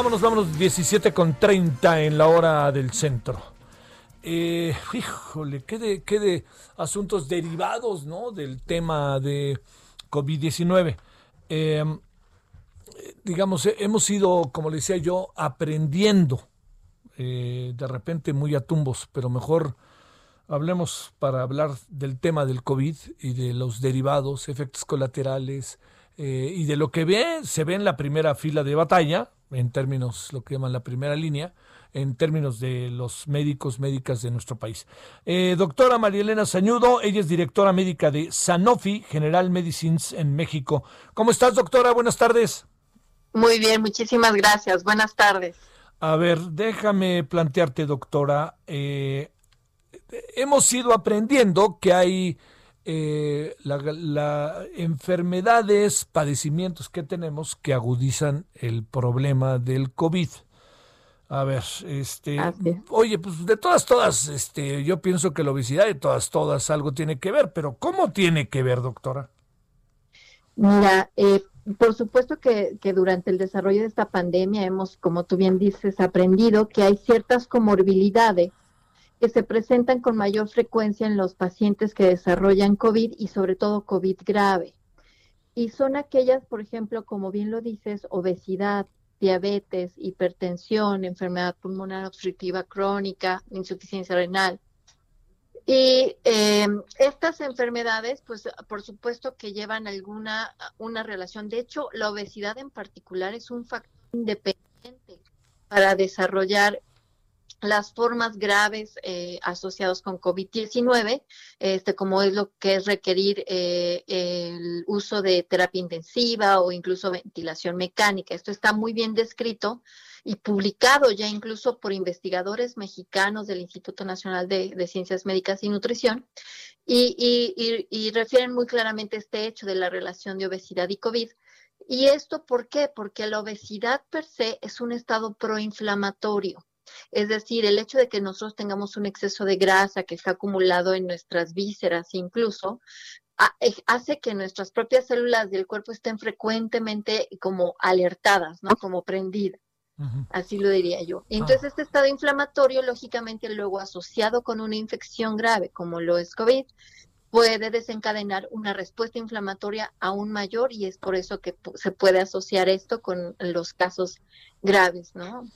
Speaker 1: Vámonos, vámonos, 17 con 30 en la hora del centro. Eh, híjole, qué de, qué de asuntos derivados, ¿no? Del tema de COVID-19. Em, digamos, eh, hemos ido, como le decía yo, aprendiendo, eh, de repente muy a tumbos, pero mejor hablemos para hablar del tema del COVID y de los derivados, efectos colaterales y de lo que ve, se ve en la primera fila de batalla, en términos, lo que llaman la primera línea, en términos de los médicos, médicas de nuestro país. Eh, doctora María Elena Sañudo, ella es directora médica de Sanofi General Medicines en México. ¿Cómo estás, doctora? Buenas tardes.
Speaker 7: Muy bien, muchísimas gracias. Buenas tardes.
Speaker 1: A ver, déjame plantearte, doctora. Eh, hemos ido aprendiendo que hay eh, la, enfermedades, padecimientos que tenemos que agudizan el problema del COVID. A ver, este, oye, pues de todas, todas, este, yo pienso que la obesidad de todas, todas algo tiene que ver, pero ¿cómo tiene que ver, doctora?
Speaker 7: Mira, eh, por supuesto que, que, durante el desarrollo de esta pandemia hemos, como tú bien dices, aprendido que hay ciertas comorbilidades que se presentan con mayor frecuencia en los pacientes que desarrollan COVID y sobre todo COVID grave. Y son aquellas, por ejemplo, como bien lo dices, obesidad, diabetes, hipertensión, enfermedad pulmonar obstructiva crónica, insuficiencia renal. Y eh, estas enfermedades, pues por supuesto que llevan alguna una relación. De hecho, la obesidad en particular es un factor independiente para desarrollar las formas graves eh, asociadas con COVID-19, este, como es lo que es requerir eh, el uso de terapia intensiva o incluso ventilación mecánica. Esto está muy bien descrito y publicado ya incluso por investigadores mexicanos del Instituto Nacional de, Ciencias Médicas y Nutrición, y, y, refieren muy claramente este hecho de la relación de obesidad y COVID. ¿Y esto por qué? Porque la obesidad per se es un estado proinflamatorio. Es decir, el hecho de que nosotros tengamos un exceso de grasa que está acumulado en nuestras vísceras incluso, eh, hace que nuestras propias células del cuerpo estén frecuentemente como alertadas, ¿no? Como prendidas. Así lo diría yo. Entonces, este estado inflamatorio, lógicamente, luego asociado con una infección grave, como lo es COVID, puede desencadenar una respuesta inflamatoria aún mayor y es por eso que se puede asociar esto con los casos graves, ¿no?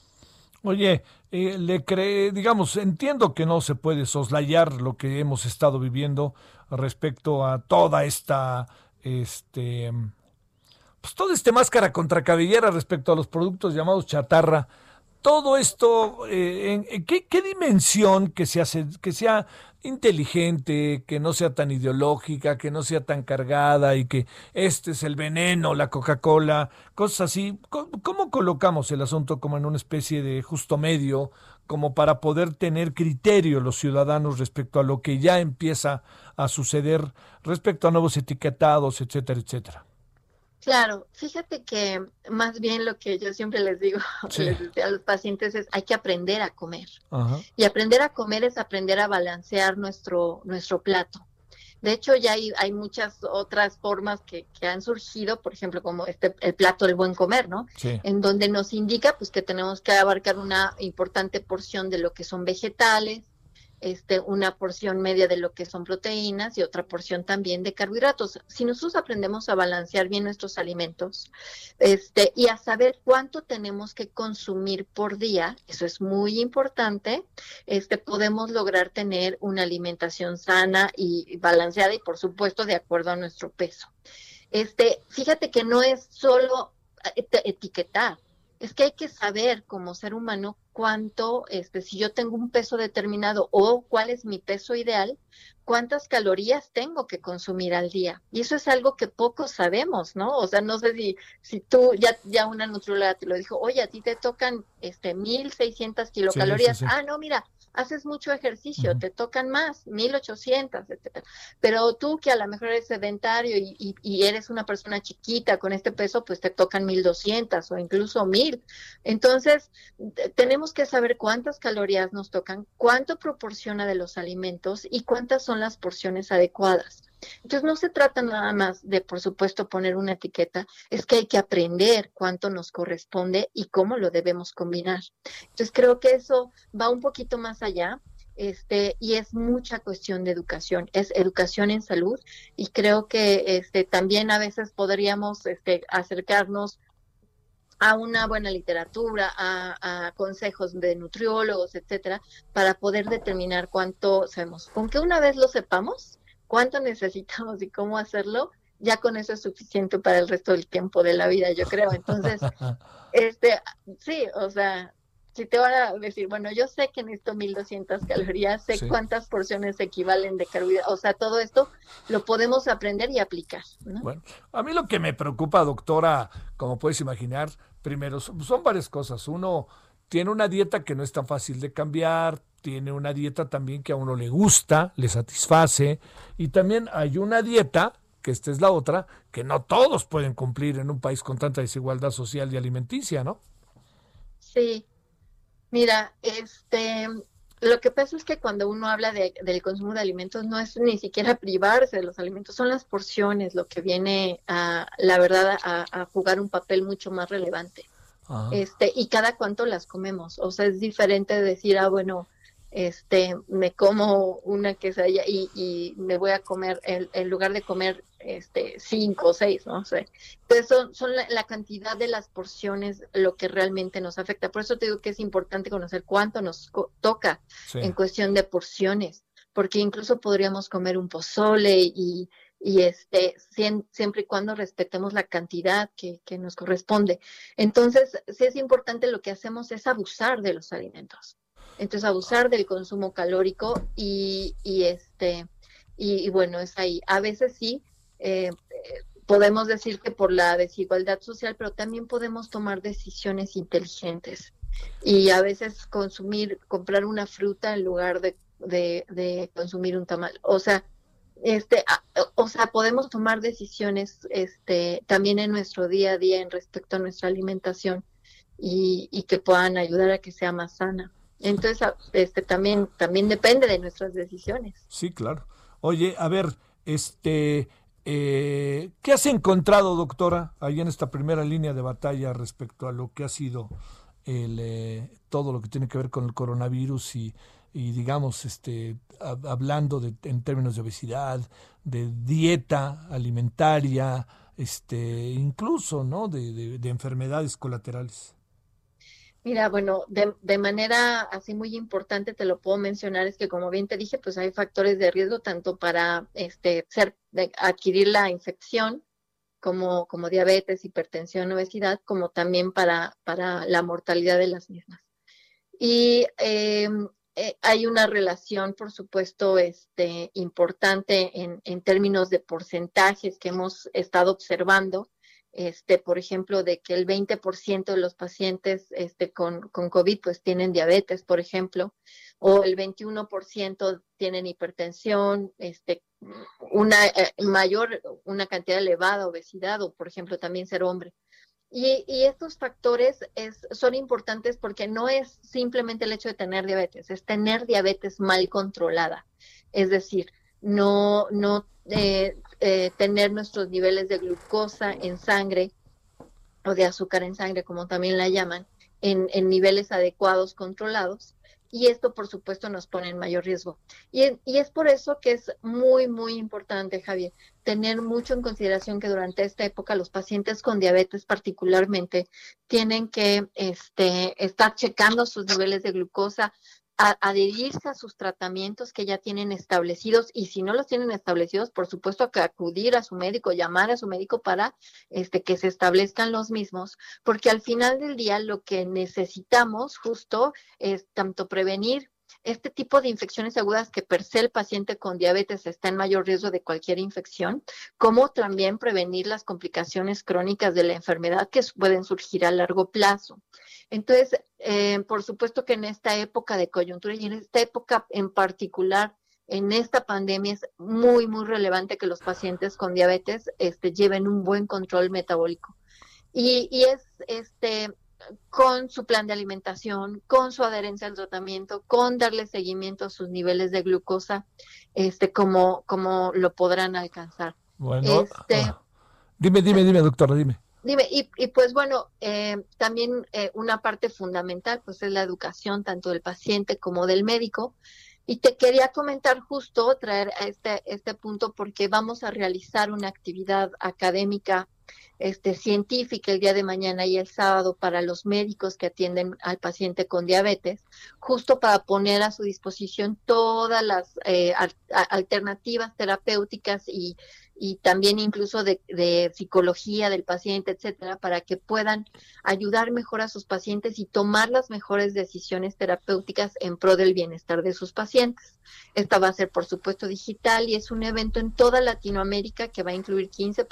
Speaker 1: Oye, eh, le cree, digamos, entiendo que no se puede soslayar lo que hemos estado viviendo respecto a toda esta, este, pues todo este máscara contra cabellera respecto a los productos llamados chatarra todo esto, eh, ¿en, qué, dimensión que, se hace, que sea inteligente, que no sea tan ideológica, que no sea tan cargada y que este es el veneno, la Coca-Cola, cosas así? ¿Cómo, colocamos el asunto como en una especie de justo medio, como para poder tener criterio los ciudadanos respecto a lo que ya empieza a suceder respecto a nuevos etiquetados, etcétera, etcétera?
Speaker 7: Claro, fíjate que más bien lo que yo siempre les digo a los pacientes es hay que aprender a comer. Y aprender a comer es aprender a balancear nuestro, nuestro plato. De hecho, ya hay, hay muchas otras formas que, que, han surgido, por ejemplo, como este el plato del buen comer, ¿no? En donde nos indica pues que tenemos que abarcar una importante porción de lo que son vegetales, este, una porción media de lo que son proteínas y otra porción también de carbohidratos. Si nosotros aprendemos a balancear bien nuestros alimentos este, y a saber cuánto tenemos que consumir por día, eso es muy importante, este, podemos lograr tener una alimentación sana y balanceada y por supuesto de acuerdo a nuestro peso. Este, fíjate que no es solo etiquetar, es que hay que saber como ser humano cuánto, este, si yo tengo un peso determinado o cuál es mi peso ideal, cuántas calorías tengo que consumir al día. Y eso es algo que pocos sabemos, ¿no? O sea, no sé si, si tú, ya, ya una nutrióloga te lo dijo, oye, a ti te tocan este 1600 kilocalorías. Ah, no, mira, haces mucho ejercicio, te tocan más, 1800, etcétera. Pero tú que a lo mejor eres sedentario y, y, eres una persona chiquita con este peso, pues te tocan 1200 o incluso 1000. Entonces, tenemos que saber cuántas calorías nos tocan, cuánto proporciona de los alimentos y cuántas son las porciones adecuadas. Entonces no se trata nada más de, por supuesto, poner una etiqueta, es que hay que aprender cuánto nos corresponde y cómo lo debemos combinar. Entonces creo que eso va un poquito más allá. Este, y es mucha cuestión de educación, es educación en salud y creo que este, también a veces podríamos este, acercarnos a una buena literatura, a, a, consejos de nutriólogos, etcétera, para poder determinar cuánto sabemos. Con que una vez lo sepamos, cuánto necesitamos y cómo hacerlo, ya con eso es suficiente para el resto del tiempo de la vida, yo creo. Entonces, este, sí, o sea, si te van a decir, bueno, yo sé que necesito 1200 calorías, sé cuántas porciones equivalen de carbohidratos, o sea, todo esto lo podemos aprender y aplicar.
Speaker 1: Bueno, a mí lo que me preocupa, doctora, como puedes imaginar, primero son varias cosas. Uno tiene una dieta que no es tan fácil de cambiar, tiene una dieta también que a uno le gusta, le satisface, y también hay una dieta, que esta es la otra, que no todos pueden cumplir en un país con tanta desigualdad social y alimenticia, ¿no?
Speaker 7: Sí. Mira, este, lo que pasa es que cuando uno habla del consumo de alimentos no es ni siquiera privarse de los alimentos, son las porciones lo que viene a, la verdad, a jugar un papel mucho más relevante. Este, y cada cuánto las comemos. O sea, es diferente decir, ah, bueno, este, me como una quesadilla y, y me voy a comer, en, lugar de comer este, cinco o seis, no sé. Entonces son, son la, cantidad de las porciones lo que realmente nos afecta. Por eso te digo que es importante conocer cuánto nos toca en cuestión de porciones, porque incluso podríamos comer un pozole y, y este, siempre y cuando respetemos la cantidad que, que nos corresponde. Entonces, sí es importante lo que hacemos es abusar de los alimentos Entonces, abusar del consumo calórico y, y este, y, bueno, es ahí. A veces sí, eh, podemos decir que por la desigualdad social, pero también podemos tomar decisiones inteligentes y a veces consumir, comprar una fruta en lugar de, de, consumir un tamal. O sea, este, o sea, podemos tomar decisiones este, también en nuestro día a día en respecto a nuestra alimentación y, y que puedan ayudar a que sea más sana. Entonces, este, también, también depende de nuestras decisiones.
Speaker 1: Sí, claro. Oye, a ver, este, eh, ¿qué has encontrado, doctora, ahí en esta primera línea de batalla respecto a lo que ha sido el, eh, todo lo que tiene que ver con el coronavirus y, y digamos, este, hablando de, en términos de obesidad, de dieta alimentaria, este, incluso, ¿no? de, de enfermedades colaterales?
Speaker 7: Mira, bueno, de, manera así muy importante te lo puedo mencionar es que como bien te dije, pues hay factores de riesgo tanto para este ser adquirir la infección como, como diabetes, hipertensión, obesidad, como también para, para la mortalidad de las mismas. Y eh, eh, hay una relación, por supuesto, este, importante en, en términos de porcentajes que hemos estado observando este, por ejemplo, de que el 20% de los pacientes este, con, con, COVID pues tienen diabetes, por ejemplo, o el 21% tienen hipertensión, este, una eh, mayor, una cantidad elevada de obesidad o, por ejemplo, también ser hombre. Y, y estos factores es, son importantes porque no es simplemente el hecho de tener diabetes, es tener diabetes mal controlada. Es decir, no, no eh, eh, tener nuestros niveles de glucosa en sangre o de azúcar en sangre, como también la llaman, en, niveles adecuados, controlados. Y esto, por supuesto, nos pone en mayor riesgo. Y, y, es por eso que es muy, muy importante, Javier, tener mucho en consideración que durante esta época los pacientes con diabetes particularmente tienen que este, estar checando sus niveles de glucosa, adherirse a sus tratamientos que ya tienen establecidos y si no los tienen establecidos, por supuesto que acudir a su médico, llamar a su médico para este que se establezcan los mismos, porque al final del día lo que necesitamos justo es tanto prevenir este tipo de infecciones agudas que per se el paciente con diabetes está en mayor riesgo de cualquier infección, como también prevenir las complicaciones crónicas de la enfermedad que pueden surgir a largo plazo. Entonces, eh, por supuesto que en esta época de coyuntura y en esta época en particular, en esta pandemia es muy, muy relevante que los pacientes con diabetes este, lleven un buen control metabólico. Y, y es este con su plan de alimentación, con su adherencia al tratamiento, con darle seguimiento a sus niveles de glucosa, este, como, como lo podrán alcanzar.
Speaker 1: Bueno, este, ah, dime, dime, dime, doctora, dime.
Speaker 7: Dime, y, y pues bueno, eh, también eh, una parte fundamental pues es la educación tanto del paciente como del médico. Y te quería comentar justo, traer a este, este punto, porque vamos a realizar una actividad académica este, científica el día de mañana y el sábado para los médicos que atienden al paciente con diabetes, justo para poner a su disposición todas las eh, alternativas terapéuticas y y también incluso de, psicología del paciente, etcétera, para que puedan ayudar mejor a sus pacientes y tomar las mejores decisiones terapéuticas en pro del bienestar de sus pacientes. Esta va a ser, por supuesto, digital y es un evento en toda Latinoamérica que va a incluir 15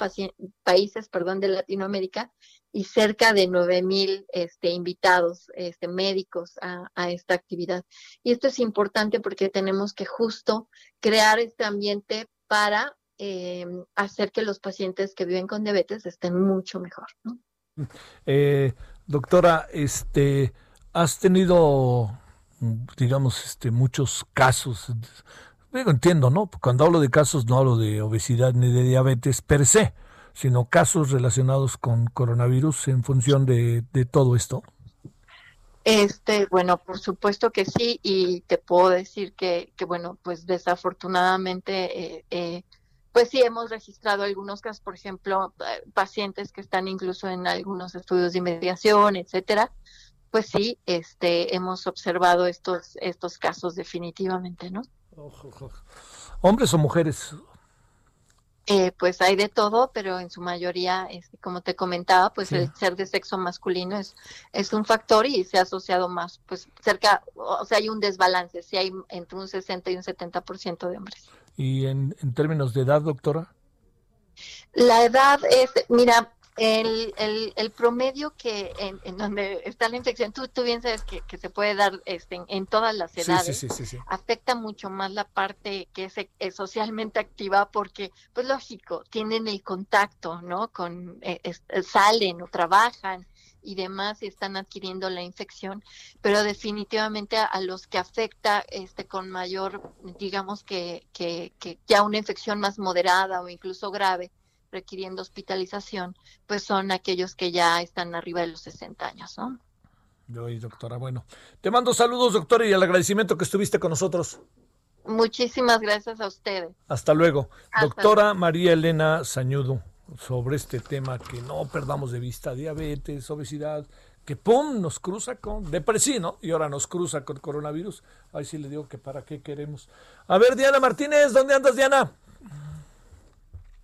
Speaker 7: países perdón, de Latinoamérica y cerca de 9000 este, invitados este, médicos a, a esta actividad. Y esto es importante porque tenemos que justo crear este ambiente para eh, hacer que los pacientes que viven con diabetes estén mucho mejor.
Speaker 1: Eh, doctora, este, has tenido, digamos, este, muchos casos. Digo, entiendo, ¿no? Cuando hablo de casos no hablo de obesidad ni de diabetes per se, sino casos relacionados con coronavirus en función de, todo esto.
Speaker 7: Este, bueno, por supuesto que sí, y te puedo decir que, que bueno, pues desafortunadamente eh, eh, pues sí hemos registrado algunos casos, por ejemplo, eh, pacientes que están incluso en algunos estudios de investigación, etcétera. Pues sí, este, hemos observado estos, estos casos definitivamente, ¿no?
Speaker 1: ¿Hombres o mujeres?
Speaker 7: Eh, pues hay de todo, pero en su mayoría, este, como te comentaba, pues el ser de sexo masculino es, es un factor y se ha asociado más, pues cerca, o sea, hay un desbalance, si hay entre un 60 y un 70% de hombres.
Speaker 1: ¿Y en, en términos de edad, doctora?
Speaker 7: La edad es, mira, el, el, el, promedio que en, donde está la infección, tú, tú bien sabes que, se puede dar este, en, todas las edades, afecta mucho más la parte que es, socialmente activa porque, pues lógico, tienen el contacto, ¿no? Con, eh, salen o trabajan y demás y están adquiriendo la infección, pero definitivamente a, los que afecta este con mayor, digamos que, que, que ya una infección más moderada o incluso grave, requiriendo hospitalización, pues son aquellos que ya están arriba de los 60 años, ¿no?
Speaker 1: Yo doctora, bueno, te mando saludos, doctora, y el agradecimiento que estuviste con nosotros.
Speaker 7: Muchísimas gracias a ustedes.
Speaker 1: Hasta luego. doctora María Elena Sañudo, sobre este tema que no perdamos de vista, diabetes, obesidad, que pum, nos cruza con depresión, Y ahora nos cruza con coronavirus. Ahí sí le digo que para qué queremos. A ver, Diana Martínez, ¿dónde andas, Diana?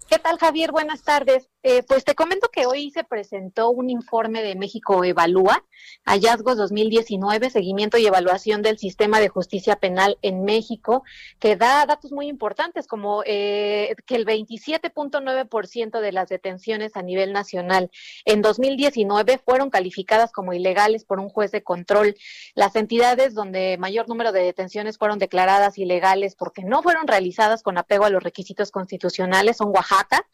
Speaker 8: ¿Qué tal, Javier? Buenas tardes. Eh, pues te comento que hoy se presentó un informe de México Evalúa, hallazgos 2019, seguimiento y evaluación del sistema de justicia penal en México, que da datos muy importantes, como eh, que el 27.9% de las detenciones a nivel nacional en 2019 fueron calificadas como ilegales por un juez de control. Las entidades donde mayor número de detenciones fueron declaradas ilegales porque no fueron realizadas con apego a los requisitos constitucionales son Oaxaca,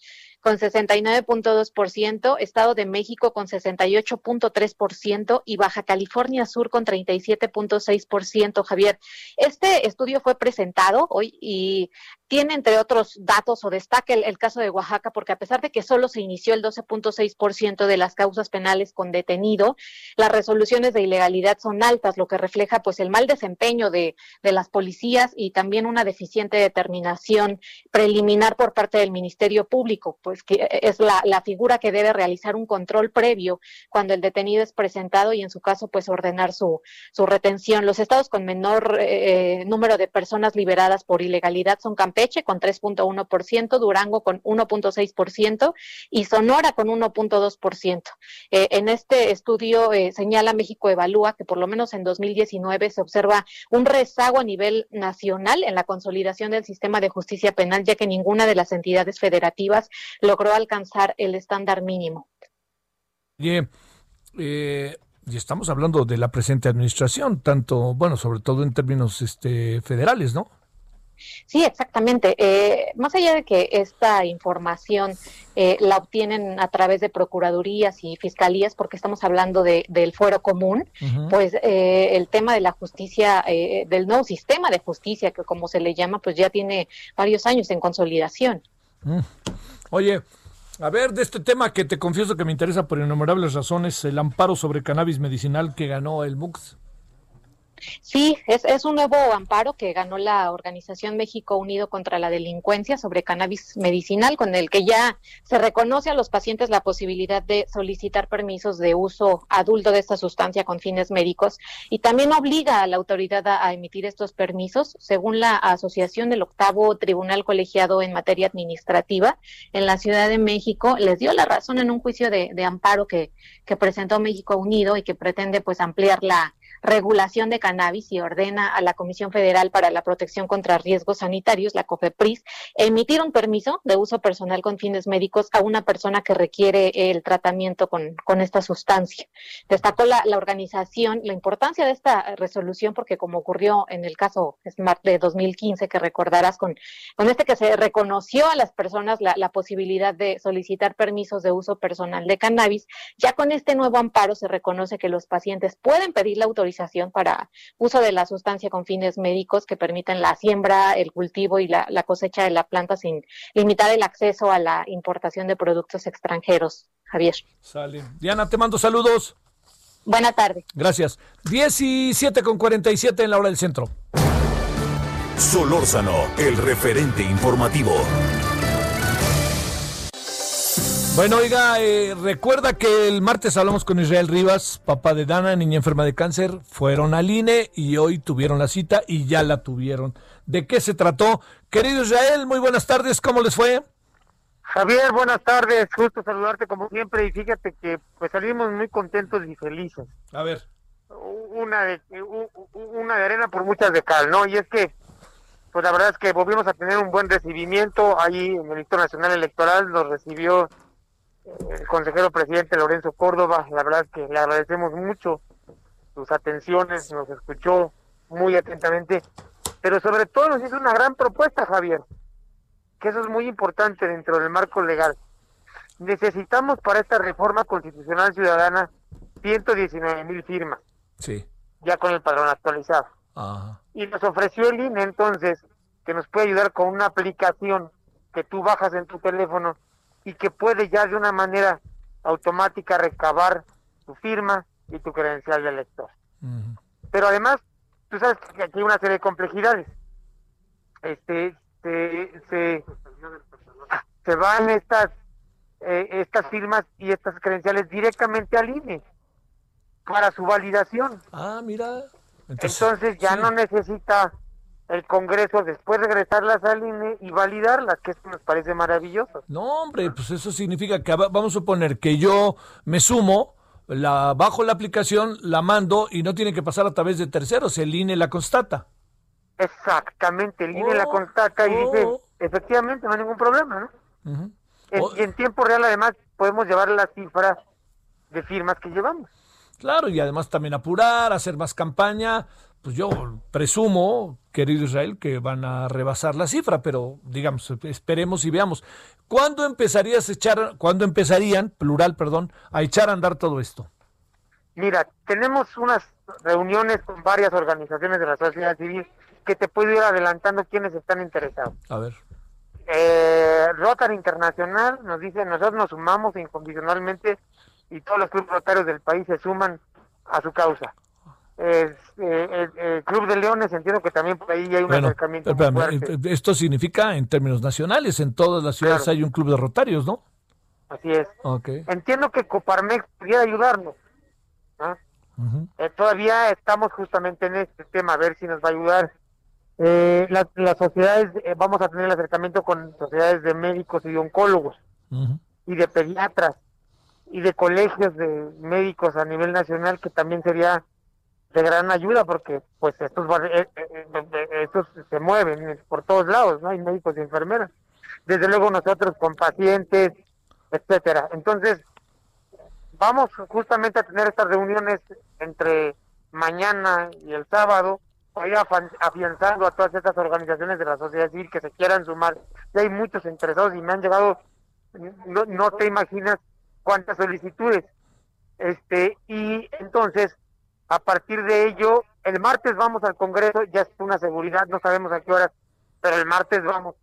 Speaker 8: con 69.2%, Estado de México con 68.3% y Baja California Sur con 37.6%. Javier, este estudio fue presentado hoy y tiene, entre otros datos, o destaca el, caso de Oaxaca, porque a pesar de que solo se inició el 12.6% de las causas penales con detenido, las resoluciones de ilegalidad son altas, lo que refleja pues el mal desempeño de, de las policías y también una deficiente determinación preliminar por parte del Ministerio Público, pues que es la, figura que debe realizar un control previo cuando el detenido es presentado y en su caso pues ordenar su, su retención. Los estados con menor eh, número de personas liberadas por ilegalidad son Campeche con 3.1%, Durango con 1.6% y Sonora con 1.2%. Eh, en este estudio eh, señala México Evalúa que por lo menos en 2019 se observa un rezago a nivel nacional en la consolidación del sistema de justicia penal, ya que ninguna de las entidades federativas logró alcanzar el estándar mínimo.
Speaker 1: Bien, eh, y estamos hablando de la presente administración, tanto, bueno, sobre todo en términos este, federales, ¿no?
Speaker 8: Sí, exactamente. Eh, más allá de que esta información eh, la obtienen a través de procuradurías y fiscalías, porque estamos hablando de, del fuero común, pues eh, el tema de la justicia, del nuevo sistema de justicia, que como se le llama, pues ya tiene varios años en consolidación.
Speaker 1: Oye, a ver, de este tema que te confieso que me interesa por innumerables razones, el amparo sobre cannabis medicinal que ganó el MUX.
Speaker 8: Sí, es, es, un nuevo amparo que ganó la Organización México Unido contra la Delincuencia sobre cannabis medicinal, con el que ya se reconoce a los pacientes la posibilidad de solicitar permisos de uso adulto de esta sustancia con fines médicos. Y también obliga a la autoridad a, emitir estos permisos, según la Asociación del Octavo Tribunal Colegiado en Materia Administrativa en la Ciudad de México, les dio la razón en un juicio de, amparo que, que presentó México Unido y que pretende pues ampliar la regulación de cannabis y ordena a la Comisión Federal para la Protección contra Riesgos Sanitarios, la COFEPRIS, emitir un permiso de uso personal con fines médicos a una persona que requiere el tratamiento con, con esta sustancia. Destacó la, la, organización la importancia de esta resolución porque como ocurrió en el caso SMART de 2015, que recordarás con, con este que se reconoció a las personas la, la posibilidad de solicitar permisos de uso personal de cannabis, ya con este nuevo amparo se reconoce que los pacientes pueden pedir la autorización para uso de la sustancia con fines médicos que permiten la siembra, el cultivo y la, cosecha de la planta sin limitar el acceso a la importación de productos extranjeros. Javier.
Speaker 1: Sale. Diana, te mando saludos.
Speaker 8: Buena tarde.
Speaker 1: Gracias. 17 con 47 en la hora del centro.
Speaker 2: Solórzano, el referente informativo.
Speaker 1: Bueno, oiga, eh, recuerda que el martes hablamos con Israel Rivas, papá de Dana, niña enferma de cáncer. Fueron al INE y hoy tuvieron la cita y ya la tuvieron. ¿De qué se trató? Querido Israel, muy buenas tardes, ¿cómo les fue?
Speaker 9: Javier, buenas tardes, justo saludarte como siempre y fíjate que pues salimos muy contentos y felices.
Speaker 1: A ver.
Speaker 9: Una de, una de arena por muchas de cal, ¿no? Y es que, pues la verdad es que volvimos a tener un buen recibimiento ahí en el Instituto Nacional Electoral, nos recibió el consejero presidente Lorenzo Córdoba, la verdad es que le agradecemos mucho sus atenciones, nos escuchó muy atentamente, pero sobre todo nos hizo una gran propuesta, Javier que eso es muy importante dentro del marco legal. Necesitamos para esta reforma constitucional ciudadana 119 mil firmas.
Speaker 1: Sí.
Speaker 9: Ya con el padrón actualizado. Y nos ofreció el INE entonces que nos puede ayudar con una aplicación que tú bajas en tu teléfono y que puede ya de una manera automática recabar tu firma y tu credencial de elector. Pero además, tú sabes que aquí hay una serie de complejidades. Este, se, se, van estas, eh, estas firmas y estas credenciales directamente al INE para su validación.
Speaker 1: Ah, mira.
Speaker 9: Entonces, ya no necesita el Congreso después regresarlas al INE y validarlas, que esto nos parece maravilloso.
Speaker 1: No, hombre, pues eso significa que vamos a suponer que yo me sumo, la bajo la aplicación, la mando y no tiene que pasar a través de terceros, el INE la constata.
Speaker 9: Exactamente, el INE la oh, constata y dice, oh. efectivamente, no hay ningún problema, ¿no? Oh. en, tiempo real, además, podemos llevar las cifras de firmas que llevamos.
Speaker 1: Claro, y además también apurar, hacer más campaña. Pues yo presumo, querido Israel, que van a rebasar la cifra, pero digamos, esperemos y veamos. ¿Cuándo empezarías a echar, cuándo empezarían, plural, perdón, a echar a andar todo esto?
Speaker 9: Mira, tenemos unas reuniones con varias organizaciones de la sociedad civil que te puedo ir adelantando quiénes están interesados.
Speaker 1: A ver.
Speaker 9: Eh, Rotary Internacional nos dice, nosotros nos sumamos incondicionalmente y todos los clubes rotarios del país se suman a su causa. Eh, el, Club de Leones entiendo que también por ahí hay un acercamiento
Speaker 1: eh, Esto significa en términos nacionales, en todas las ciudades hay un club de rotarios, ¿no?
Speaker 9: Así es.
Speaker 1: Okay.
Speaker 9: Entiendo que Coparmex pudiera ayudarnos. Eh, todavía estamos justamente en este tema, a ver si nos va a ayudar. Eh, las, sociedades, eh, vamos a tener el acercamiento con sociedades de médicos y de oncólogos y de pediatras y de colegios de médicos a nivel nacional que también sería de gran ayuda porque pues estos eh, estos se mueven por todos lados, ¿no? Hay médicos y enfermeras. Desde luego nosotros con pacientes, etcétera. Entonces, vamos justamente a tener estas reuniones entre mañana y el sábado para afianzando a todas estas organizaciones de la sociedad civil que se quieran sumar. Ya hay muchos interesados y me han llegado, no, no te imaginas cuántas solicitudes. Este, y entonces, a partir de ello, el martes vamos al Congreso, ya es una seguridad, no sabemos a qué horas, pero el martes vamos.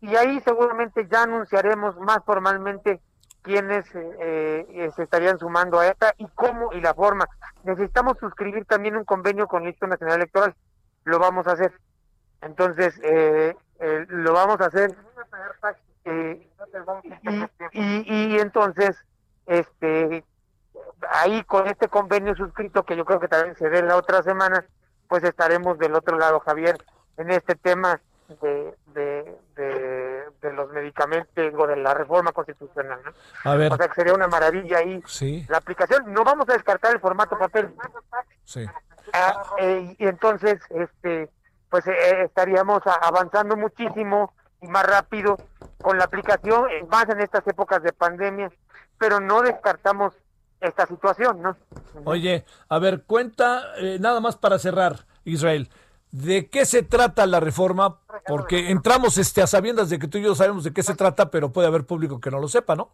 Speaker 9: Y ahí seguramente ya anunciaremos más formalmente quiénes eh, eh, se estarían sumando a esta y cómo y la forma. Necesitamos suscribir también un convenio con el Instituto Nacional Electoral. Lo vamos a hacer. Entonces, eh, lo vamos a hacer. Y, y, entonces, este ahí con este convenio suscrito, que yo creo que también se dé la otra semana, pues estaremos del otro lado, Javier, en este tema de, de, de, los medicamentos o de la reforma constitucional.
Speaker 1: A ver.
Speaker 9: O sea que sería una maravilla ahí.
Speaker 1: Sí.
Speaker 9: La aplicación, no vamos a descartar el formato papel.
Speaker 1: Sí.
Speaker 9: Ah, eh, y entonces, este, pues eh, estaríamos avanzando muchísimo y más rápido con la aplicación, eh, más en estas épocas de pandemia, pero no descartamos esta situación, ¿no?
Speaker 1: Oye, a ver, cuenta, nada más para cerrar, Israel. ¿De qué se trata la reforma? Porque entramos este, a sabiendas de que tú y yo sabemos de qué se trata, pero puede haber público que no lo sepa, ¿no?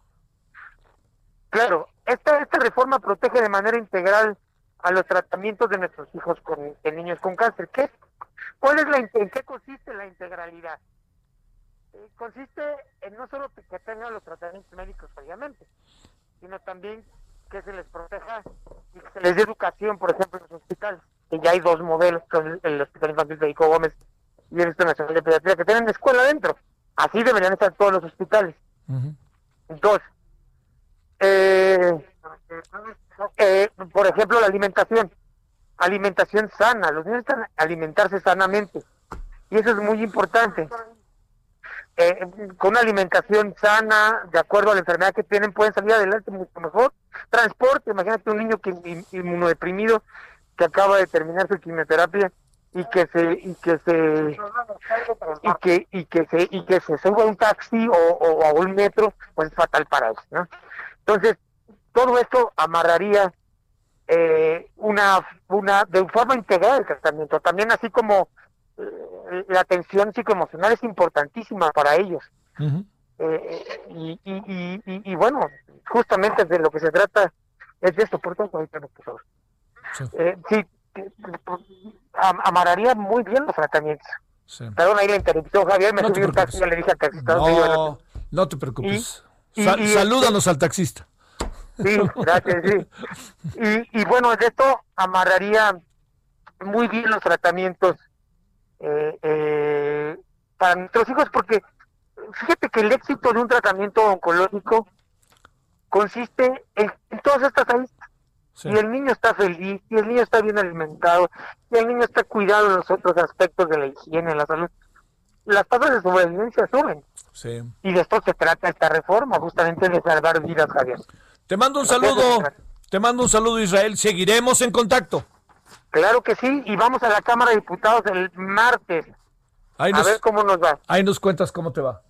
Speaker 9: Claro, esta, esta reforma protege de manera integral a los tratamientos de nuestros hijos con niños con cáncer. ¿Qué, ¿Cuál es la en qué consiste la integralidad? Eh, consiste en no solo que tengan los tratamientos médicos, obviamente, sino también que se les proteja y que se les dé educación, por ejemplo, en los hospitales que ya hay dos modelos, el Hospital Infantil Federico Gómez y el Instituto Nacional de Pediatría, que tienen escuela adentro. Así deberían estar todos los hospitales. Dos, eh, eh, por ejemplo, la alimentación. Alimentación sana. Los niños necesitan alimentarse sanamente. Y eso es muy importante. eh, con una alimentación sana, de acuerdo a la enfermedad que tienen, pueden salir adelante mucho mejor. Transporte, imagínate un niño que inmunodeprimido que acaba de terminar su quimioterapia y que se y que se y que y que se y que se suba a un taxi o, a un metro pues es fatal para ellos ¿no? entonces todo esto amarraría eh, una una de forma integral el tratamiento. También así como eh, la atención psicoemocional es importantísima para ellos eh, y, y, y, y, bueno justamente de lo que se trata es de esto por todo ahorita favor sí, sí amararía muy bien los tratamientos. Sí. Perdón, ahí la interrupción, Javier, me no subí un taxi, le dije al taxista.
Speaker 1: No, no te preocupes. Y, salúdanos al taxista.
Speaker 9: Sí, gracias, sí. Y, y bueno, de esto amarraría muy bien los tratamientos eh, eh, para nuestros hijos, porque fíjate que el éxito de un tratamiento oncológico consiste en, en todas estas aristas y el niño está feliz, y el niño está bien alimentado, y el niño está cuidado en los otros aspectos de la higiene, la salud, las tasas de sobrevivencia suben. Sí. Y de esto se trata esta reforma, justamente de salvar vidas, Javier.
Speaker 1: Te mando un saludo, te mando un saludo Israel, seguiremos en contacto.
Speaker 9: Claro que sí, y vamos a la Cámara de Diputados el martes. a ver cómo nos va.
Speaker 1: Ahí nos cuentas cómo te va.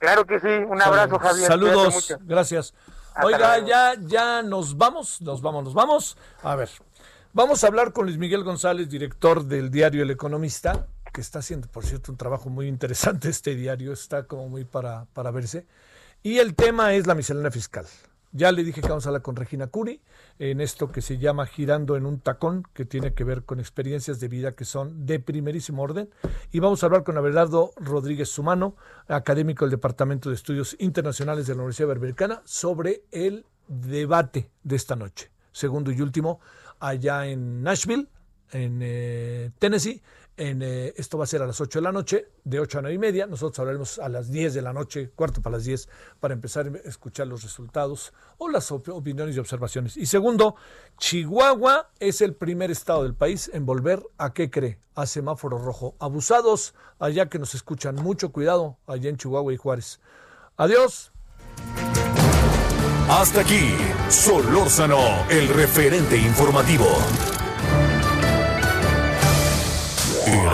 Speaker 9: Claro que sí, un abrazo, Javier.
Speaker 1: Saludos, gracias. Oiga, ya, ya nos vamos, nos vamos, nos vamos. A ver, vamos a hablar con Luis Miguel González, director del diario El Economista, que está haciendo, por cierto, un trabajo muy interesante este diario, está como muy para, para verse. Y el tema es la miscelánea fiscal. Ya le dije que vamos a hablar con Regina Curi en esto que se llama Girando en un tacón, que tiene que ver con experiencias de vida que son de primerísimo orden. Y vamos a hablar con Abelardo Rodríguez Sumano, académico del Departamento de Estudios Internacionales de la Universidad Iberoamericana, sobre el debate de esta noche. Segundo y último, allá en Nashville, en eh, Tennessee, eh, esto va a ser a las 8 de la noche, de 8 a 9 y media. Nosotros hablaremos a las 10 de la noche, cuarto para las 10, para empezar a escuchar los resultados o las opiniones y observaciones. Y segundo, Chihuahua es el primer estado del país en volver a qué cree, a semáforo rojo. Abusados, allá que nos escuchan, mucho cuidado allá en Chihuahua y Juárez. Adiós.
Speaker 2: Hasta aquí, Solórzano, el referente informativo.